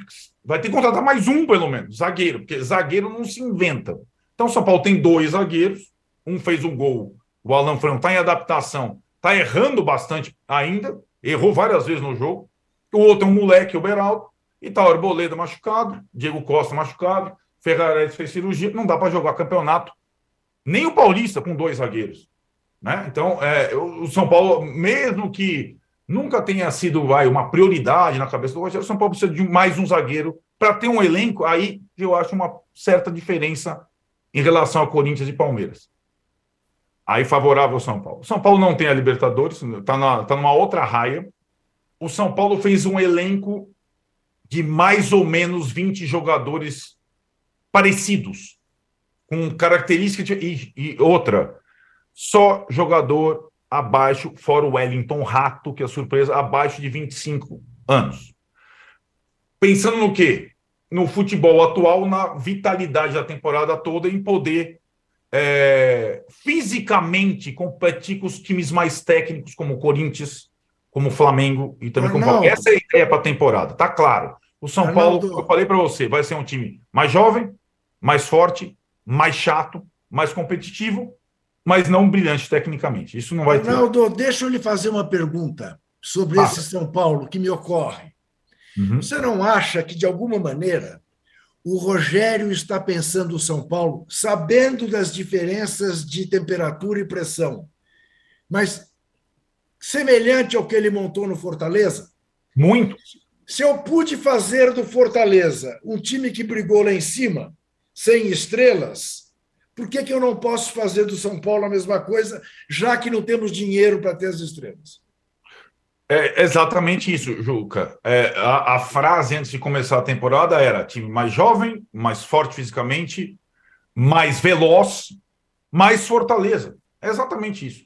vai ter que contratar mais um, pelo menos, zagueiro, porque zagueiro não se inventa. Então, o São Paulo tem dois zagueiros, um fez um gol, o Alan Franco está em adaptação, está errando bastante ainda, errou várias vezes no jogo. O outro é um moleque, o Beraldo, e tá o Arboleda machucado, Diego Costa machucado, Ferrares fez cirurgia, não dá para jogar campeonato, nem o Paulista com dois zagueiros. Né? Então, é, o São Paulo, mesmo que nunca tenha sido vai, uma prioridade na cabeça do Rogério, São Paulo precisa de mais um zagueiro para ter um elenco, aí eu acho uma certa diferença em relação a Corinthians e Palmeiras. Aí favorável ao São Paulo. São Paulo não tem a Libertadores, está tá numa outra raia. O São Paulo fez um elenco de mais ou menos 20 jogadores parecidos, com características de, e, e outra, só jogador abaixo, fora o Wellington Rato, que é surpresa, abaixo de 25 anos. Pensando no quê? No futebol atual, na vitalidade da temporada toda, em poder é, fisicamente competir com os times mais técnicos, como o Corinthians, como o Flamengo e também como o Essa é a ideia para a temporada, tá claro. O São Arnaldo. Paulo, eu falei para você, vai ser um time mais jovem, mais forte, mais chato, mais competitivo mas não brilhante tecnicamente. Isso não vai Ronaldo, ter. deixa eu lhe fazer uma pergunta sobre ah. esse São Paulo que me ocorre. Uhum. Você não acha que, de alguma maneira, o Rogério está pensando o São Paulo, sabendo das diferenças de temperatura e pressão, mas semelhante ao que ele montou no Fortaleza? Muito. Se eu pude fazer do Fortaleza um time que brigou lá em cima, sem estrelas, por que, que eu não posso fazer do São Paulo a mesma coisa, já que não temos dinheiro para ter as estrelas? É exatamente isso, Juca. É, a, a, frase antes de começar a temporada era time mais jovem, mais forte fisicamente, mais veloz, mais fortaleza. É exatamente isso.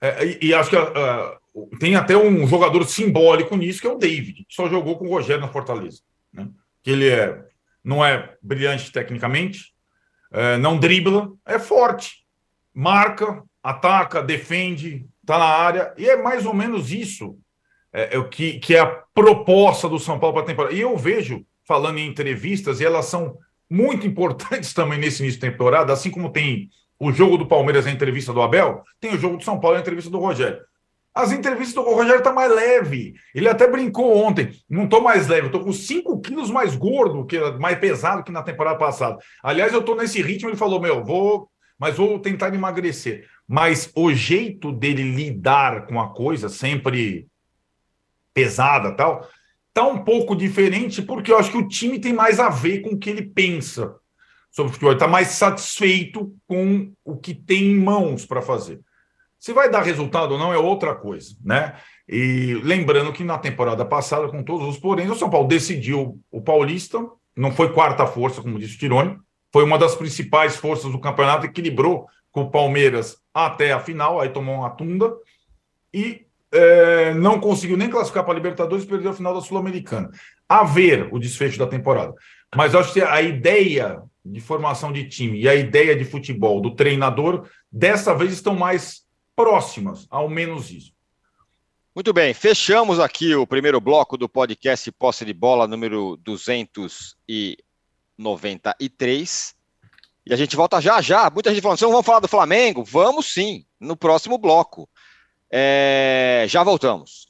É, e, e, acho que uh, tem até um jogador simbólico nisso, que é o David, que só jogou com o Rogério na Fortaleza. Né? Que ele é, não é brilhante tecnicamente, é, não dribla, é forte, marca, ataca, defende, está na área, e é mais ou menos isso é, é, que, que é a proposta do São Paulo para a temporada. E eu vejo, falando em entrevistas, e elas são muito importantes também nesse início de temporada, assim como tem o jogo do Palmeiras na entrevista do Abel, tem o jogo do São Paulo na entrevista do Rogério. As entrevistas do Rogério tá mais leve. Ele até brincou ontem. Não estou mais leve, estou com 5 quilos mais gordo, que mais pesado que na temporada passada. Aliás, eu estou nesse ritmo. Ele falou: Meu, vou, mas vou tentar emagrecer. Mas o jeito dele lidar com a coisa, sempre pesada tal, tá um pouco diferente, porque eu acho que o time tem mais a ver com o que ele pensa sobre o futebol. Ele está mais satisfeito com o que tem em mãos para fazer. Se vai dar resultado ou não é outra coisa, né? E lembrando que na temporada passada, com todos os porém, o São Paulo decidiu o Paulista, não foi quarta força, como disse o Tironi, foi uma das principais forças do campeonato, equilibrou com o Palmeiras até a final, aí tomou uma tunda e é, não conseguiu nem classificar para a Libertadores, perdeu a final da Sul-Americana. A ver o desfecho da temporada. Mas acho que a ideia de formação de time e a ideia de futebol do treinador, dessa vez estão mais próximas, ao menos isso. Muito bem, fechamos aqui o primeiro bloco do podcast Posse de Bola número 293. E a gente volta já já. Muita gente falando, vocês não vão falar do Flamengo? Vamos sim, no próximo bloco. É... Já voltamos.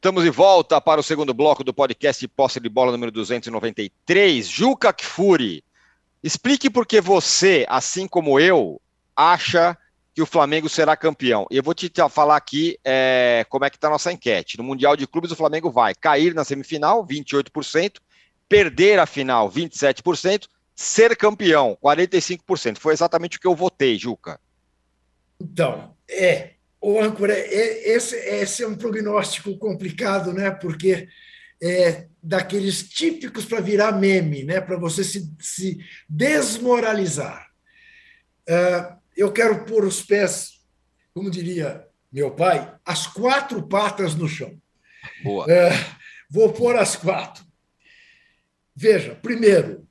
Estamos de volta para o segundo bloco do podcast Posse de Bola número 293. Juca Kfouri, explique por que você, assim como eu, acha que o Flamengo será campeão. E eu vou te falar aqui é, como é que está a nossa enquete. No Mundial de Clubes, o Flamengo vai cair na semifinal, 28%, perder a final, 27%, ser campeão, 45%. Foi exatamente o que eu votei, Juca. Então, é, o âncora, é, esse, esse é um prognóstico complicado, né? Porque é daqueles típicos para virar meme, né? Para você se, se desmoralizar. Uh, eu quero pôr os pés, como diria meu pai, as quatro patas no chão. Boa. Uh, vou pôr as quatro. Veja, primeiro,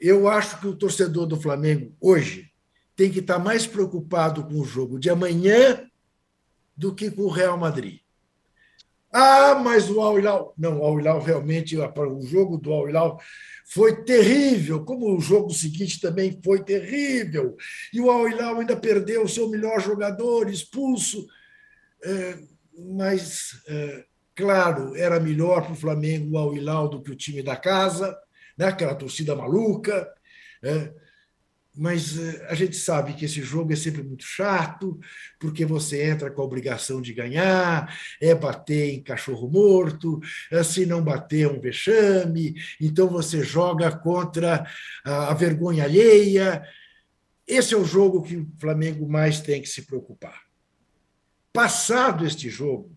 eu acho que o torcedor do Flamengo hoje tem que estar mais preocupado com o jogo de amanhã do que com o Real Madrid. Ah, mas o Al Hilal. Não, o Al Hilal realmente, o jogo do Al Hilal foi terrível, como o jogo seguinte também foi terrível. E o Al Hilal ainda perdeu o seu melhor jogador, expulso. É, mas, é, claro, era melhor para o Flamengo o Al Hilal do que o time da casa, né? aquela torcida maluca. É, mas eh, a gente sabe que esse jogo é sempre muito chato, porque você entra com a obrigação de ganhar, é bater em cachorro morto, eh, se não bater é um vexame, então você joga contra a vergonha alheia. Esse é o jogo que o Flamengo mais tem que se preocupar. Passado este jogo,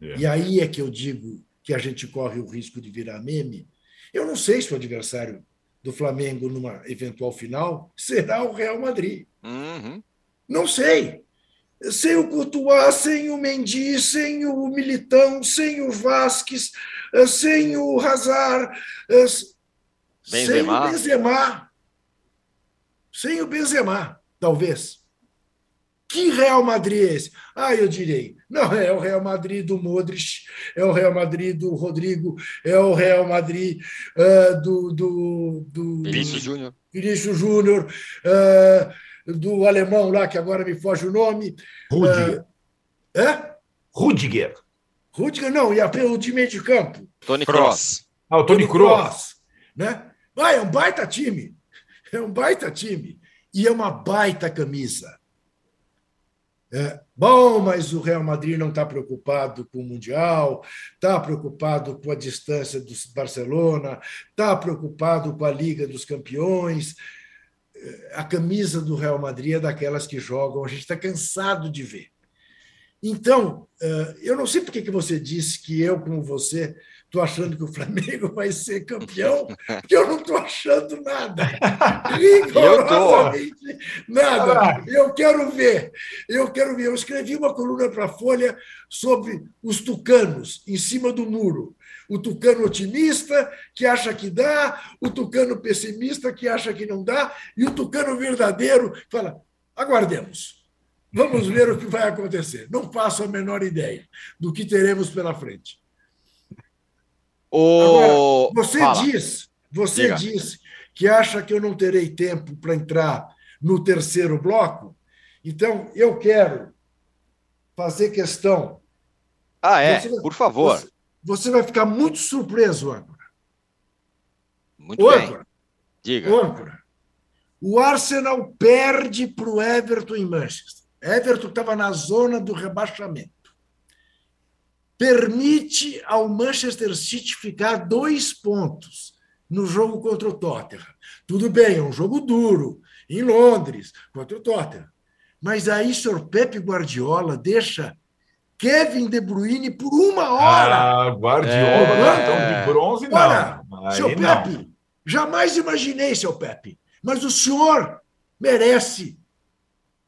é. e aí é que eu digo que a gente corre o risco de virar meme, eu não sei se o adversário do Flamengo numa eventual final será o Real Madrid. Uhum. Não sei. Sem o Courtois, sem o Mendy, sem o Militão, sem o Vasquez, sem o Hazard, eh, sem o Benzema. Sem o Benzema, talvez. Que Real Madrid é esse? Ah, eu direi. Não, é o Real Madrid do Modric, é o Real Madrid do Rodrigo, é o Real Madrid uh, do, do, do. Vinícius Júnior. Vinícius Júnior, uh, do alemão lá, que agora me foge o nome. Rudiger. Uh, é? Rudiger. Rudiger, não, e o time de campo. Tony Cross. Ah, o Tony, Tony Cross. Cross. Né? Ah, é um baita time. É um baita time. E é uma baita camisa. É, bom, mas o Real Madrid não está preocupado com o Mundial, está preocupado com a distância do Barcelona, está preocupado com a Liga dos Campeões. É, a camisa do Real Madrid é daquelas que jogam, a gente está cansado de ver. Então, é, eu não sei por que você disse que eu, como você, estou achando que o Flamengo vai ser campeão, porque eu não estou achando nada. Rigorosamente nada. Eu quero ver. Eu quero ver. Eu escrevi uma coluna para a Folha sobre os tucanos em cima do muro. O tucano otimista, que acha que dá, o tucano pessimista, que acha que não dá, e o tucano verdadeiro, que fala: aguardemos. Vamos ver o que vai acontecer. Não faço a menor ideia do que teremos pela frente. O... Agora, você Fala. diz, você Diga. diz que acha que eu não terei tempo para entrar no terceiro bloco. Então, eu quero fazer questão. Ah, é? Vai, por favor. Você, você, vai ficar muito surpreso, âncora. Muito o bem. Âncora, Diga. Âncora. O Arsenal perde para o Everton em Manchester. Everton estava na zona do rebaixamento. Permite ao Manchester City ficar dois pontos no jogo contra o Tottenham. Tudo bem, é um jogo duro, em Londres, contra o Tottenham. Mas aí, senhor Pepe Guardiola deixa Kevin De Bruyne por uma hora. Ah, Guardiola, é... de bronze, não. Olha, seu Pepe, jamais imaginei, seu Pepe, mas o senhor merece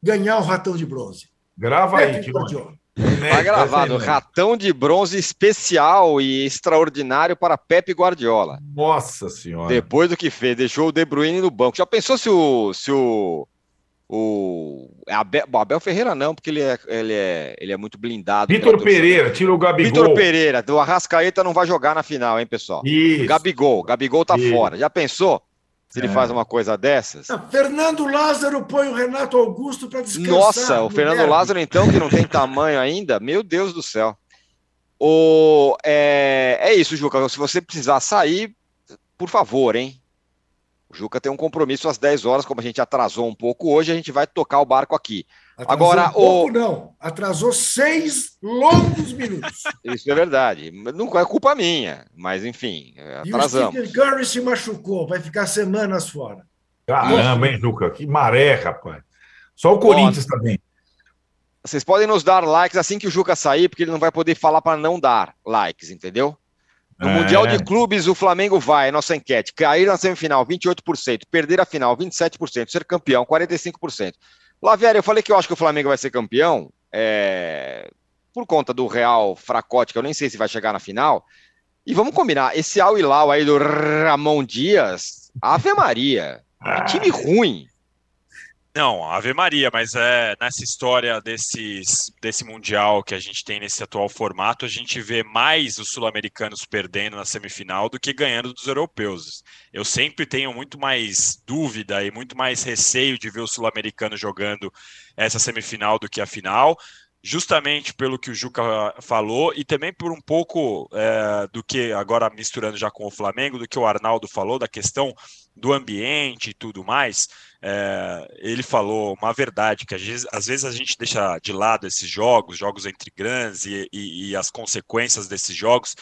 ganhar o ratão de bronze. Grava Pepe aí, Guardiola. Está gravado, ratão de bronze especial e extraordinário para Pepe Guardiola. Nossa senhora. Depois do que fez, deixou o De Bruyne no banco. Já pensou se o, se o o Abel, Abel Ferreira não, porque ele é, ele é, ele é muito blindado. Vitor Pereira, tira o Gabigol. Vitor Pereira, do Arrascaeta não vai jogar na final, hein, pessoal? Isso. Gabigol, Gabigol tá Isso. fora. Já pensou? Se ele é. faz uma coisa dessas. Não, Fernando Lázaro põe o Renato Augusto para descansar. Nossa, o Fernando. Lázaro, então, que não tem tamanho ainda, meu Deus do céu. O, é, é isso, Juca. Se você precisar sair, por favor, hein? O Juca tem um compromisso às 10 horas, como a gente atrasou um pouco hoje, a gente vai tocar o barco aqui. Atrasou Agora, um pouco, o... não, atrasou seis longos minutos. Isso é verdade. Não é culpa minha, mas enfim, atrasamos. E o Stephen Curry se machucou, vai ficar semanas fora. Caramba, hein, Juca? Que maré, rapaz. Só o Corinthians Bom, também. Vocês podem nos dar likes assim que o Juca sair, porque ele não vai poder falar para não dar likes, entendeu? No é. Mundial de Clubes, o Flamengo vai, nossa enquete, cair na semifinal, 28%, perder a final, 27%, ser campeão, 45%. Lavieri, eu falei que eu acho que o Flamengo vai ser campeão, é... por conta do Real fracote, que eu nem sei se vai chegar na final. E vamos combinar, esse Al Hilal aí do Ramon Dias, Ave Maria, ah. time ruim. Não, Ave Maria, mas é nessa história desses, desse Mundial que a gente tem nesse atual formato, a gente vê mais os sul-americanos perdendo na semifinal do que ganhando dos europeus. Eu sempre tenho muito mais dúvida e muito mais receio de ver o sul-americano jogando essa semifinal do que a final justamente pelo que o Juca falou e também por um pouco é, do que, agora misturando já com o Flamengo, do que o Arnaldo falou, da questão do ambiente e tudo mais é, ele falou uma verdade, que às vezes, às vezes, a gente deixa de lado esses jogos, jogos entre grandes e, e, e, as consequências desses jogos.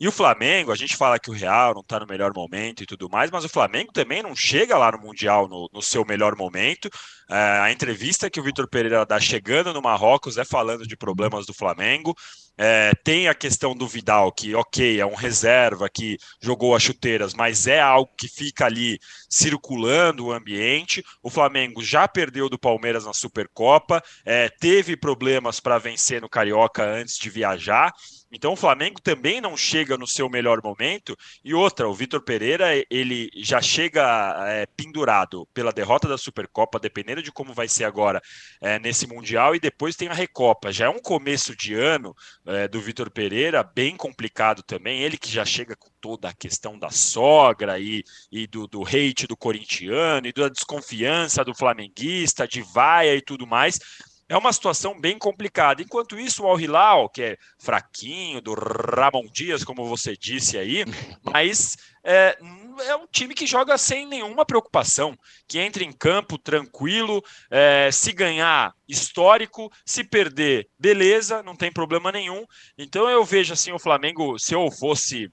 E o Flamengo, a gente fala que o Real não está no melhor momento e tudo mais, mas o Flamengo também não chega lá no Mundial no, no seu melhor momento. É, a entrevista que o Vitor Pereira dá chegando no Marrocos é falando de problemas do Flamengo. É, tem a questão do Vidal, que, ok, é um reserva que jogou as chuteiras, mas é algo que fica ali circulando o ambiente. O Flamengo já perdeu do Palmeiras na Supercopa, é, teve problemas para vencer no Carioca antes de viajar. Então o Flamengo também não chega no seu melhor momento. E outra, o Vitor Pereira ele já chega é, pendurado pela derrota da Supercopa, dependendo de como vai ser agora é, nesse Mundial, e depois tem a Recopa. Já é um começo de ano é, do Vitor Pereira bem complicado também. Ele que já chega com toda a questão da sogra e, e do, do hate do corintiano e da desconfiança do flamenguista, de vaia e tudo mais é uma situação bem complicada. Enquanto isso, o Al Hilal, que é fraquinho, do Ramon Dias, como você disse aí, mas é, é um time que joga sem nenhuma preocupação, que entra em campo tranquilo, é, se ganhar, histórico, se perder, beleza, não tem problema nenhum. Então eu vejo assim o Flamengo, se eu fosse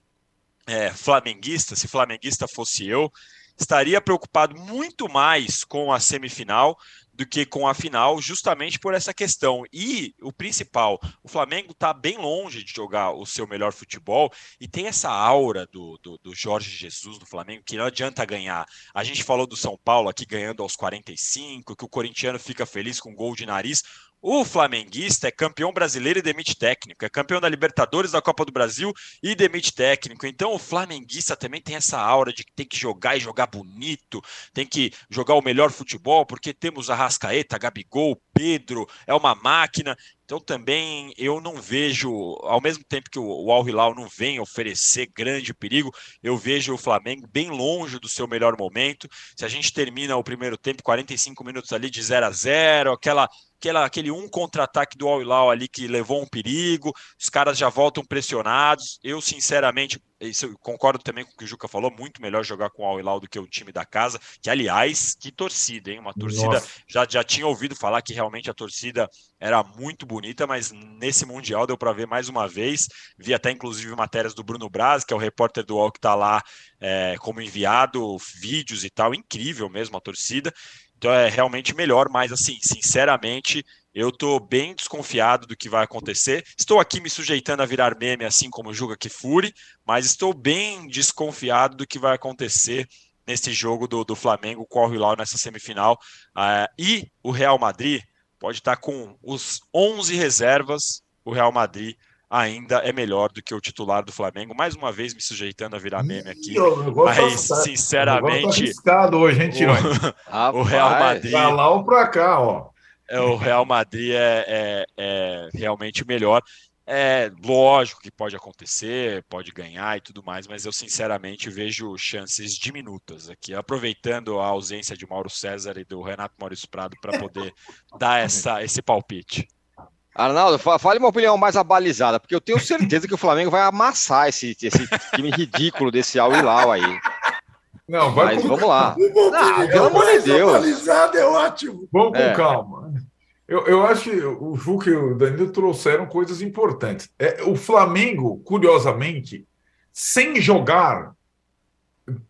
é, flamenguista, se flamenguista fosse eu, estaria preocupado muito mais com a semifinal do que com a final, justamente por essa questão. E o principal, o Flamengo está bem longe de jogar o seu melhor futebol e tem essa aura do, do, do, Jorge Jesus do Flamengo que não adianta ganhar. A gente falou do São Paulo aqui ganhando aos 45, que o corintiano fica feliz com gol de nariz. O flamenguista é campeão brasileiro e demite técnico, é campeão da Libertadores, da Copa do Brasil e demite técnico. Então o flamenguista também tem essa aura de que tem que jogar e jogar bonito, tem que jogar o melhor futebol, porque temos a Rascaeta, Gabigol, Pedro, é uma máquina. Então também eu não vejo, ao mesmo tempo que o Al Hilal não vem oferecer grande perigo, eu vejo o Flamengo bem longe do seu melhor momento. Se a gente termina o primeiro tempo, 45 minutos ali de 0 a 0, aquela aquela, aquele um contra-ataque do Al Hilal ali que levou um perigo, os caras já voltam pressionados. Eu, sinceramente, isso eu concordo também com o que o Juca falou, muito melhor jogar com o Al Hilal do que o time da casa, que aliás, que torcida, hein? Uma torcida, já, já tinha ouvido falar que realmente a torcida era muito bonita, mas nesse Mundial deu para ver mais uma vez, vi até inclusive matérias do Bruno Braz, que é o repórter do UOL que está lá é, como enviado, vídeos e tal, incrível mesmo a torcida, então é realmente melhor, mas assim, sinceramente, eu estou bem desconfiado do que vai acontecer. Estou aqui me sujeitando a virar meme, assim como o que Kifuri, mas estou bem desconfiado do que vai acontecer nesse jogo do, do Flamengo com o Hilal nessa semifinal. Uh, e o Real Madrid pode estar com os 11 reservas, o Real Madrid ainda é melhor do que o titular do Flamengo. Mais uma vez me sujeitando a virar meme aqui. mas, tá, sinceramente. Tá hoje, hein, o Real Madrid. Pra lá ou pra cá, ó. É, o Real Madrid é, é, é realmente melhor. É lógico que pode acontecer, pode ganhar e tudo mais, mas eu sinceramente vejo chances diminutas aqui, aproveitando a ausência de Mauro César e do Renato Maurício Prado para poder dar essa, esse palpite. Arnaldo, fale uma opinião mais abalizada, porque eu tenho certeza que o Flamengo vai amassar esse, esse time ridículo desse Al Hilal aí. Não, vai Mas com... vamos lá. Não, pelo amor de Deus. Abalizado é ótimo. Vamos com é. calma. Eu, eu acho que o Juca e o Danilo trouxeram coisas importantes. É, o Flamengo, curiosamente, sem jogar,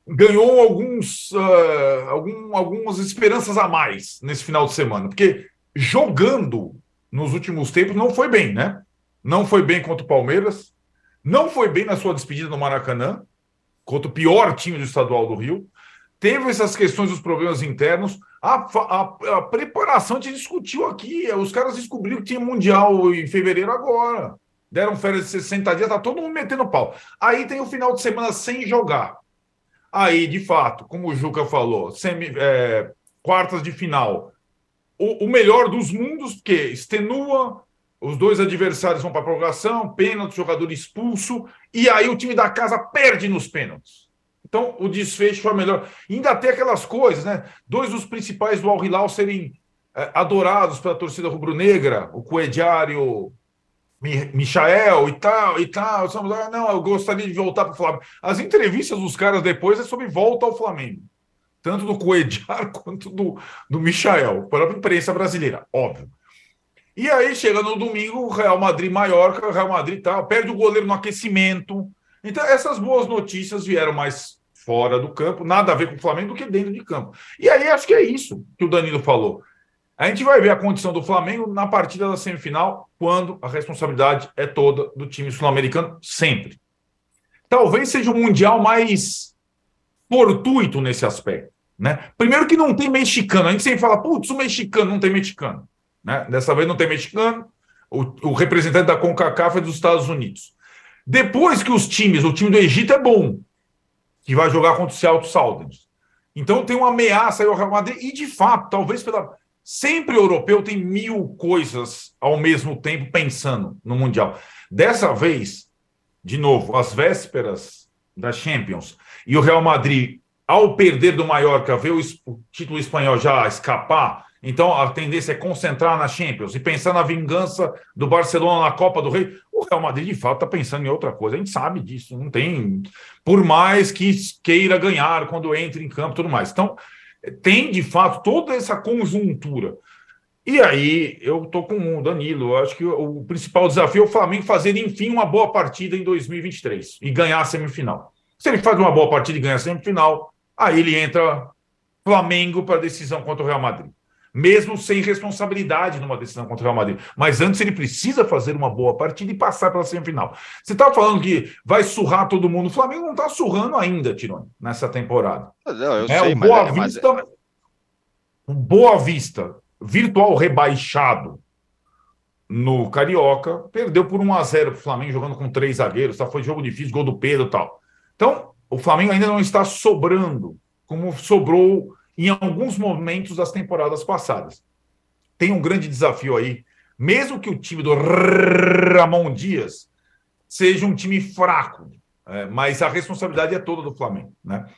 ganhou alguns, uh, algum, algumas esperanças a mais nesse final de semana. Porque jogando nos últimos tempos não foi bem, né? Não foi bem contra o Palmeiras, não foi bem na sua despedida no Maracanã, contra o pior time do estadual do Rio. Teve essas questões dos problemas internos. A, a, a preparação gente discutiu aqui. Os caras descobriram que tinha Mundial em fevereiro agora. Deram férias de 60 dias, tá todo mundo metendo pau. Aí tem o final de semana sem jogar. Aí, de fato, como o Juca falou, semi, é, quartas de final o, o melhor dos mundos, porque extenua, os dois adversários vão para a prorrogação, pênalti, jogador expulso, e aí o time da casa perde nos pênaltis. Então, o desfecho foi melhor. E ainda tem aquelas coisas, né? Dois dos principais do Al Hilal serem é, adorados pela torcida rubro-negra, o Coediário Michael e tal, e tal. Ah, não, eu gostaria de voltar para o Flamengo. As entrevistas dos caras depois é sobre volta ao Flamengo tanto do Coediar quanto do, do Michael, para a imprensa brasileira, óbvio. E aí chega no domingo, Real Madrid Maiorca, o Real Madrid tal, perde o goleiro no aquecimento. Então, essas boas notícias vieram mais fora do campo, nada a ver com o Flamengo do que dentro de campo. E aí acho que é isso que o Danilo falou. A gente vai ver a condição do Flamengo na partida da semifinal, quando a responsabilidade é toda do time sul-americano, sempre. Talvez seja o Mundial mais fortuito nesse aspecto. Né? Primeiro que não tem mexicano. A gente sempre fala, putz, o mexicano não tem mexicano. Né? Dessa vez não tem mexicano. O, o representante da CONCACAF é dos Estados Unidos. Depois que os times, o time do Egito é bom, que vai jogar contra o Seattle Sounders. Então tem uma ameaça aí ao Real Madrid. E de fato, talvez pela. Sempre o europeu tem mil coisas ao mesmo tempo pensando no Mundial. Dessa vez, de novo, às vésperas da Champions, e o Real Madrid, ao perder do Mallorca, vê o, título espanhol já escapar, então a tendência é concentrar na Champions e pensar na vingança do Barcelona na Copa do Rei. O Real Madrid, de fato, está pensando em outra coisa. A gente sabe disso, não tem. Por mais que queira ganhar quando entra em campo tudo mais. Então, tem de fato toda essa conjuntura. E aí, eu estou com o Danilo. Acho que o principal desafio é o Flamengo fazer, enfim, uma boa partida em 2023 e ganhar a semifinal. Se ele faz uma boa partida e ganha a semifinal, aí ele entra Flamengo para a decisão contra o Real Madrid. Mesmo sem responsabilidade numa decisão contra o Real Madrid. Mas antes ele precisa fazer uma boa partida e passar pela semifinal. Você estava falando que vai surrar todo mundo. O Flamengo não está surrando ainda, Tirone, nessa temporada. Não, eu é, sei, o Boa é, Vista, mas... o Boa Vista, virtual rebaixado no Carioca, perdeu por 1 a 0 para o Flamengo jogando com três zagueiros. Tá? Foi jogo difícil, gol do Pedro e tal. Então, o Flamengo ainda não está sobrando, como sobrou em alguns momentos das temporadas passadas. Tem um grande desafio aí mesmo que o time do Ramon Dias seja um time fraco, é, mas a responsabilidade é toda do Flamengo, né?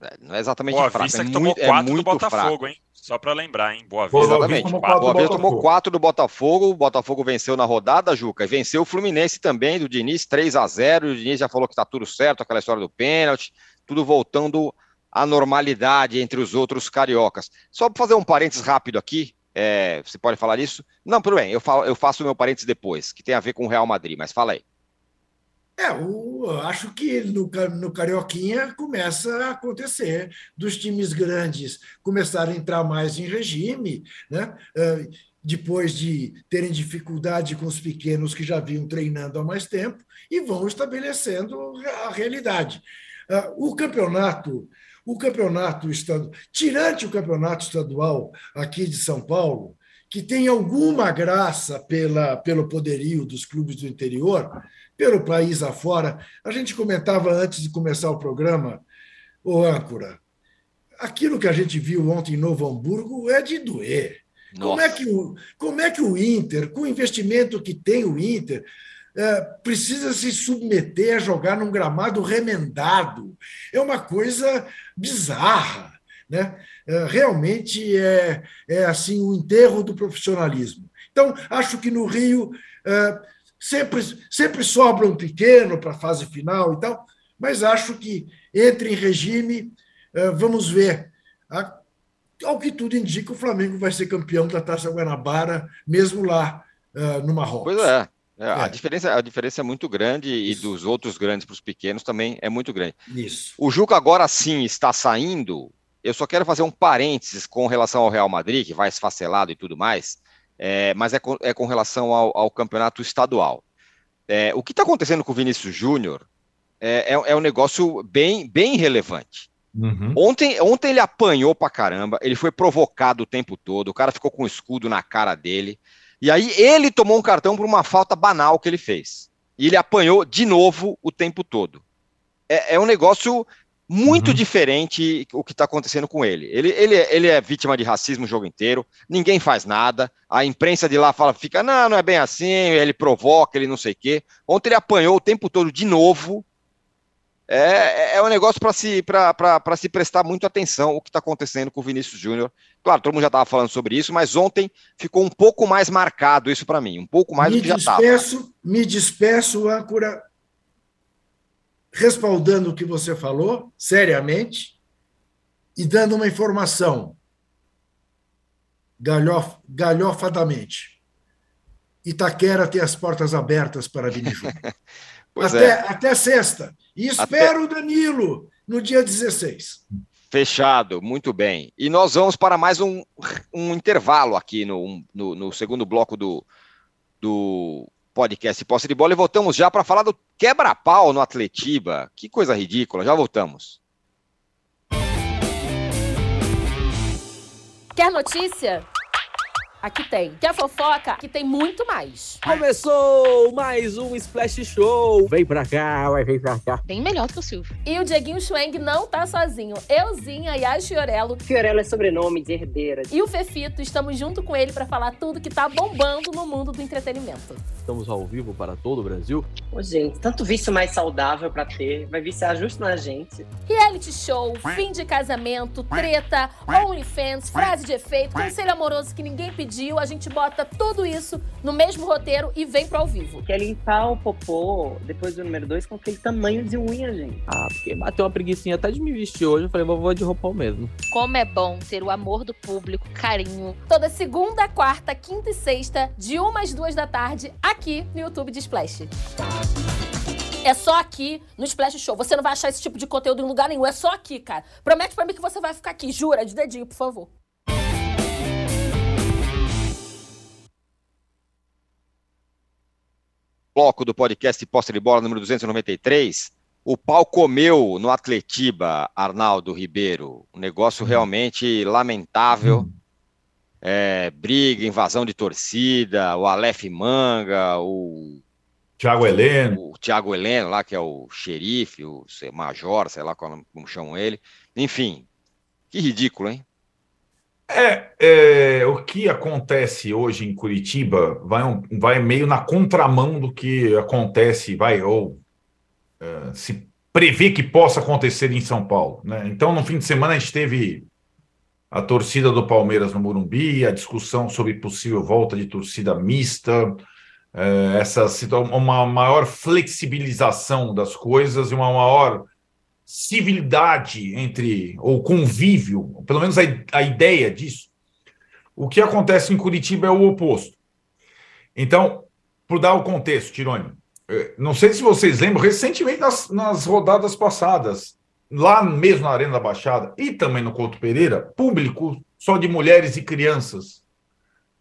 É, não é exatamente Boa fraco, é que tomou muito, quatro é muito do Botafogo, fraco. hein? Só para lembrar, hein? Boa Vista. Exatamente. Boa Vista tomou quatro do Botafogo. O Botafogo venceu na rodada, Juca. E venceu o Fluminense também, do Diniz, 3 a 0 O Diniz já falou que tá tudo certo, aquela história do pênalti. Tudo voltando à normalidade entre os outros cariocas. Só para fazer um parênteses rápido aqui. É, você pode falar isso? Não, tudo bem. Eu, falo, eu faço o meu parênteses depois, que tem a ver com o Real Madrid. Mas fala aí. É, eu acho que no, no Carioquinha começa a acontecer dos times grandes começarem a entrar mais em regime, né? É, depois de terem dificuldade com os pequenos que já vinham treinando há mais tempo, e vão estabelecendo a realidade. É, o campeonato, o campeonato estadual, tirante o campeonato estadual aqui de São Paulo, que tem alguma graça pela, pelo poderio dos clubes do interior, pelo país afora. A gente comentava antes de começar o programa, o âncora, aquilo que a gente viu ontem em Novo Hamburgo é de doer. Como é, que o, como é que o Inter, com o investimento que tem o Inter, é, precisa se submeter a jogar num gramado remendado? É uma coisa bizarra. Né? É, realmente é, é assim o enterro do profissionalismo. Então, acho que no Rio é, Sempre, sempre sobra um pequeno para a fase final e tal, mas acho que entre em regime, eh, vamos ver. Ao que tudo indica, o Flamengo vai ser campeão da Taça Guanabara, mesmo lá eh, no Marrocos. Pois é. É, a, é. diferença, a diferença é muito grande Isso. e dos outros grandes para os pequenos também é muito grande. Isso. O Juca agora sim está saindo. Eu só quero fazer um parênteses com relação ao Real Madrid, que vai esfacelado e tudo mais é, mas é com, é com relação ao, ao campeonato estadual. É, o que está acontecendo com o Vinícius Júnior é, é, é, um negócio bem, bem relevante. Uhum. Ontem, ontem ele apanhou pra caramba, ele foi provocado o tempo todo, o cara ficou com o escudo na cara dele, e aí ele tomou um cartão por uma falta banal que ele fez. E ele apanhou de novo o tempo todo. É, é um negócio muito uhum. diferente o que está acontecendo com ele. Ele, ele. ele é vítima de racismo o jogo inteiro, ninguém faz nada, a imprensa de lá fala, fica, não, não é bem assim, ele provoca, ele não sei o quê. Ontem ele apanhou o tempo todo de novo. É, é, é um negócio para se, se prestar muito atenção o que está acontecendo com o Vinícius Júnior. Claro, todo mundo já estava falando sobre isso, mas ontem ficou um pouco mais marcado isso para mim, um pouco mais me do que já estava. Me despeço, âncora, respaldando o que você falou, seriamente, e dando uma informação galhof, galhofadamente. Até tem as portas abertas para Vini até, é. até sexta. E espero o Danilo no dia 16. Fechado, muito bem. E nós vamos para mais um, um intervalo aqui no, no, no segundo bloco do, do podcast Posse de Bola e voltamos já para falar do quebra-pau no Atletiba. Que coisa ridícula, já voltamos. Quer notícia? Aqui tem. Quer fofoca? Aqui tem muito mais. Começou mais um Splash Show. Vem pra cá, vai, vem pra cá. Bem melhor que o Silvio. E o Dieguinho Schweng não tá sozinho. Euzinha e a Fiorello. Fiorello é sobrenome de herdeira. E o Fefito, estamos junto com ele para falar tudo que tá bombando no mundo do entretenimento. Estamos ao vivo para todo o Brasil. Ô, gente, tanto vício mais saudável para ter, vai viciar justo na gente. Reality show, fim de casamento, treta, OnlyFans, frase de efeito, conselho amoroso que ninguém pediu pediu, a gente bota tudo isso no mesmo roteiro e vem pro ao vivo. Quer limpar o popô depois do número 2 com aquele tamanho de unha, gente. Ah, porque bateu uma preguiçinha até de me vestir hoje. Eu falei, vou de roupão mesmo. Como é bom ter o amor do público, carinho. Toda segunda, quarta, quinta e sexta, de uma às duas da tarde, aqui no YouTube de Splash. É só aqui no Splash Show. Você não vai achar esse tipo de conteúdo em lugar nenhum. É só aqui, cara. Promete para mim que você vai ficar aqui. Jura, de dedinho, por favor. Bloco do podcast Posta de Bola número 293, o pau comeu no Atletiba, Arnaldo Ribeiro. Um negócio uhum. realmente lamentável. Uhum. É, briga, invasão de torcida, o Aleph Manga, o. Tiago Heleno. O Tiago Heleno, lá que é o xerife, o major, sei lá como chamam ele. Enfim, que ridículo, hein? É, é, o que acontece hoje em Curitiba vai, um- vai meio na contramão do que acontece, vai, ou é, se prevê que possa acontecer em São Paulo. Né? Então, no fim de semana, a gente teve a torcida do Palmeiras no Morumbi, a discussão sobre possível volta de torcida mista, é, essa uma maior flexibilização das coisas e uma maior civilidade entre, ou convívio, pelo menos a, a ideia disso. O que acontece em Curitiba é o oposto. Então, por dar o contexto, Tirone, eh, não sei se vocês lembram, recentemente nas, nas rodadas passadas, lá mesmo na Arena da Baixada e também no Couto Pereira, público só de mulheres e crianças,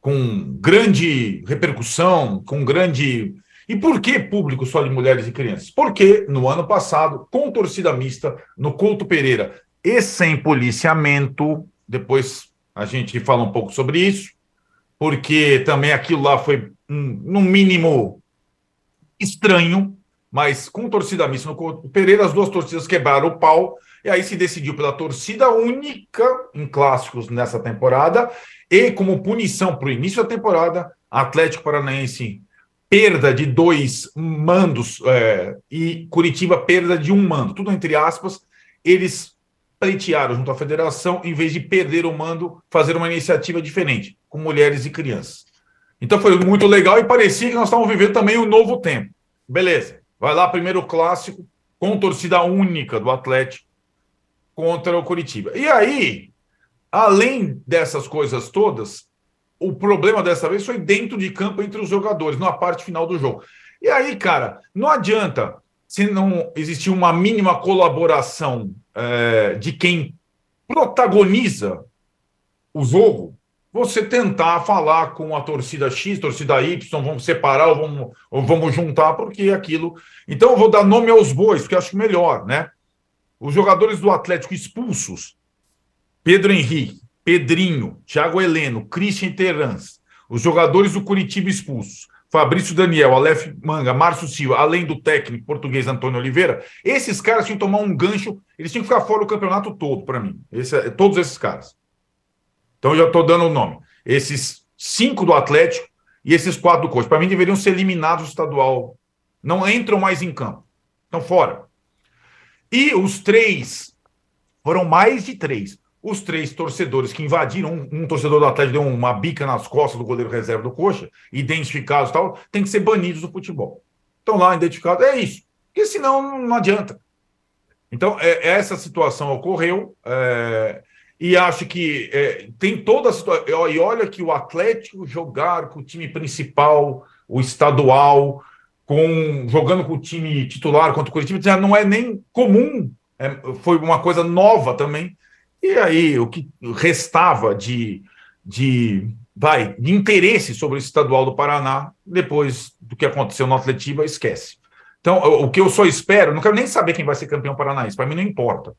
com grande repercussão, com grande. E por que público só de mulheres e crianças? Porque no ano passado, com torcida mista, no Couto Pereira e sem policiamento, depois a gente fala um pouco sobre isso, porque também aquilo lá foi, um, no mínimo, estranho, mas com torcida mista no Couto Pereira, as duas torcidas quebraram o pau, e aí se decidiu pela torcida única em clássicos nessa temporada, e como punição para o início da temporada, Atlético Paranaense perda de dois mandos é, e Curitiba perda de um mando, tudo entre aspas, eles pleitearam junto à federação, em vez de perder o mando, fazer uma iniciativa diferente, com mulheres e crianças. Então foi muito legal e parecia que nós estávamos vivendo também um novo tempo. Beleza, vai lá, primeiro clássico, com torcida única do Atlético contra o Curitiba. E aí, além dessas coisas todas, o problema dessa vez foi dentro de campo entre os jogadores, na parte final do jogo. E aí, cara, não adianta se não existir uma mínima colaboração é, de quem protagoniza o jogo, você tentar falar com a torcida X, torcida Y, vamos separar ou vamos, ou vamos juntar, porque aquilo. Então, eu vou dar nome aos bois, porque acho melhor, né? Os jogadores do Atlético expulsos, Pedro Henrique, Pedrinho, Thiago Heleno, Christian Terans, os jogadores do Curitiba expulsos, Fabrício Daniel, Aleph Manga, Márcio Silva, além do técnico português Antônio Oliveira, esses caras tinham que tomar um gancho, eles tinham que ficar fora do campeonato todo, para mim. Esse, todos esses caras. Então eu já estou dando o nome. Esses cinco do Atlético e esses quatro do coach. Para mim, deveriam ser eliminados do estadual. Não entram mais em campo. Estão fora. E os três, foram mais de três os três torcedores que invadiram, um, um, torcedor do Atlético deu uma bica nas costas do goleiro reserva do Coxa, identificados e tal, tem que ser banidos do futebol. Estão lá identificados, é isso. Porque senão não adianta. Então, é, essa situação ocorreu, é, e acho que é, tem toda a situação. E olha que o Atlético jogar com o time principal, o estadual, com jogando com o time titular contra o Curitiba, já não é nem comum, é, foi uma coisa nova também. E aí, o que restava de, de, vai, de interesse sobre o estadual do Paraná, depois do que aconteceu no Atletiba, esquece. Então, o que eu só espero, não quero nem saber quem vai ser campeão paranaense, para mim não importa.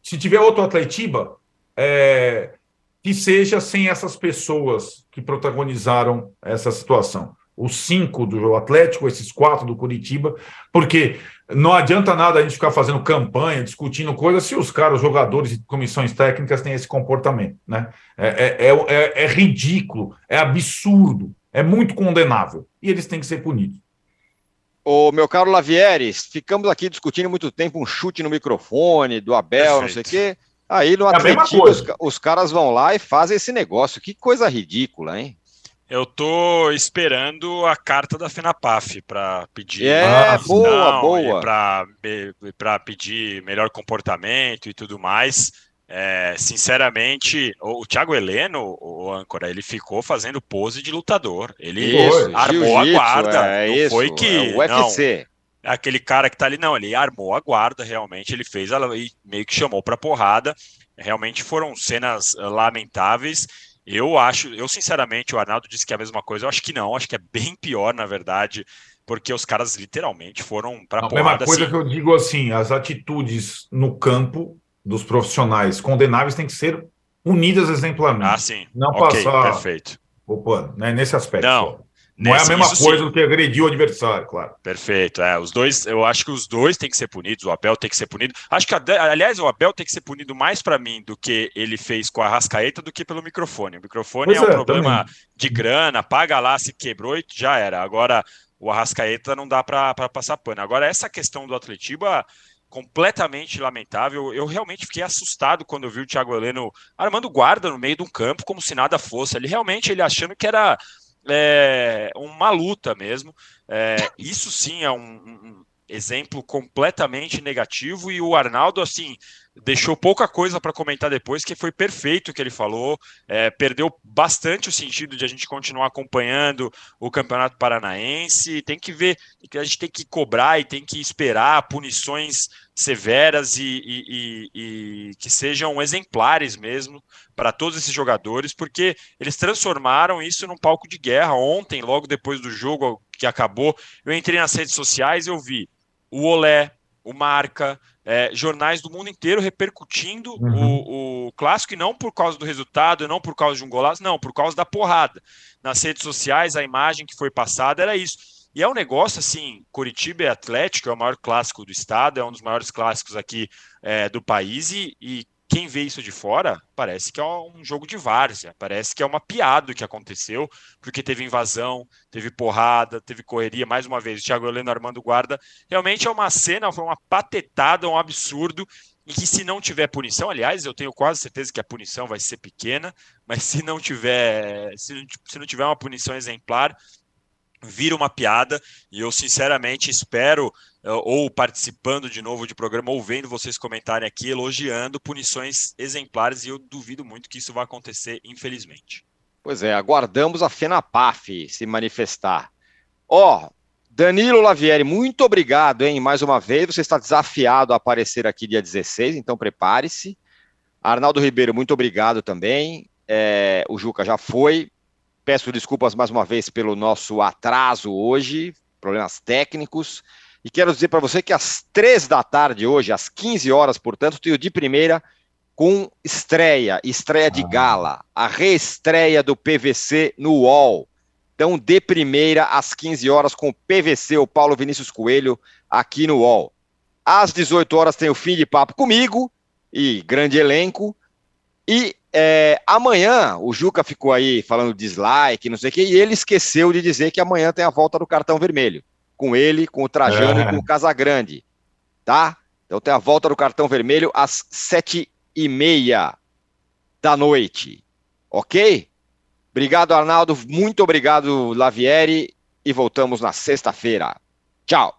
Se tiver outro Atletiba, é, que seja sem essas pessoas que protagonizaram essa situação. Os cinco do Atlético, esses quatro do Curitiba, porque não adianta nada a gente ficar fazendo campanha, discutindo coisas, se os caras, os jogadores e comissões técnicas têm esse comportamento. Né? É, é, é, é, ridículo, é absurdo, é muito condenável. E eles têm que ser punidos. Ô, meu caro Lavieres, ficamos aqui discutindo muito tempo um chute no microfone do Abel, Perfeito. não sei o quê. Aí no Atlético, os, os caras vão lá e fazem esse negócio. Que coisa ridícula, hein? Eu tô esperando a carta da FENAPAF para pedir. É, ah, boa, boa. Para pedir melhor comportamento e tudo mais. É, sinceramente, o, o Thiago Heleno, o âncora, ele ficou fazendo pose de lutador. Ele isso, armou a guarda. É, não isso, foi que. É UFC. Não, aquele cara que tá ali, não, ele armou a guarda, realmente. Ele fez ela e meio que chamou para porrada. Realmente foram cenas lamentáveis. Eu acho, eu sinceramente, o Arnaldo disse que é a mesma coisa. Eu acho que não, acho que é bem pior, na verdade, porque os caras literalmente foram para A mesma coisa assim. que eu digo assim: as atitudes no campo dos profissionais condenáveis têm que ser unidas exemplarmente. Ah, sim. Não okay, passar. Perfeito. Opa, né, nesse aspecto. Não. Não é a mesma isso coisa sim. do que agredir o adversário, claro. Perfeito. É, os dois, eu acho que os dois têm que ser punidos. O Abel tem que ser punido. Acho que, aliás, o Abel tem que ser punido mais pra mim do que ele fez com a Rascaeta do que pelo microfone. O microfone Pois é um é, problema também. de grana, paga lá, se quebrou e já era. Agora, o Arrascaeta não dá pra passar pano. Agora, essa questão do Atletiba completamente lamentável. Eu realmente fiquei assustado quando eu vi o Thiago Heleno armando guarda no meio de um campo como se nada fosse. Ele realmente ele achando que era é, uma luta mesmo. É, isso sim é um, um exemplo completamente negativo e o Arnaldo assim deixou pouca coisa para comentar depois, que foi perfeito o que ele falou, é, perdeu bastante o sentido de a gente continuar acompanhando o Campeonato Paranaense, tem que ver, que a gente tem que cobrar e tem que esperar punições severas e, e- e- e que sejam exemplares mesmo para todos esses jogadores, porque eles transformaram isso num palco de guerra. Ontem, logo depois do jogo que acabou, eu entrei nas redes sociais e eu vi o Olé, o Marca, é, jornais do mundo inteiro repercutindo o, o clássico, e não por causa do resultado, não por causa de um golaço, não, por causa da porrada. Nas redes sociais, a imagem que foi passada era isso. E é um negócio assim: Curitiba é Atlético, é o maior clássico do estado, é um dos maiores clássicos aqui é, do país, e, e quem vê isso de fora parece que é um jogo de várzea, parece que é uma piada o que aconteceu, porque teve invasão, teve porrada, teve correria, mais uma vez, o Thiago Heleno armando guarda. Realmente é uma cena, foi uma patetada, um absurdo, e que se não tiver punição, aliás, eu tenho quase certeza que a punição vai ser pequena, mas se não tiver, se não, tiver uma punição exemplar, vira uma piada e eu sinceramente espero eh, ou participando de novo de programa ou vendo vocês comentarem aqui elogiando punições exemplares e eu duvido muito que isso vai acontecer infelizmente. Pois é, aguardamos a FENAPAF se manifestar. Ó, Danilo Lavieri, muito obrigado, hein? Mais uma vez, você está desafiado a aparecer aqui dia 16, então prepare-se. Arnaldo Ribeiro, muito obrigado também. É, o Juca já foi. Peço desculpas mais uma vez pelo nosso atraso hoje, problemas técnicos. E quero dizer para você que às três da tarde hoje, às 15 horas, portanto, tenho de primeira com estreia, estreia de gala, a reestreia do PVC no UOL. Então, de primeira às 15 horas com o PVC, o Paulo Vinícius Coelho, aqui no UOL. Às 18 horas tem o fim de papo comigo e grande elenco. E é, amanhã, o Juca ficou aí falando dislike, não sei o quê, e ele esqueceu de dizer que amanhã tem a volta do cartão vermelho. Com ele, com o Trajano É. e com o Casagrande. Tá? Então tem a volta do cartão vermelho às sete e meia da noite. Ok? Obrigado, Arnaldo. Muito obrigado, Lavieri. E voltamos na sexta-feira. Tchau.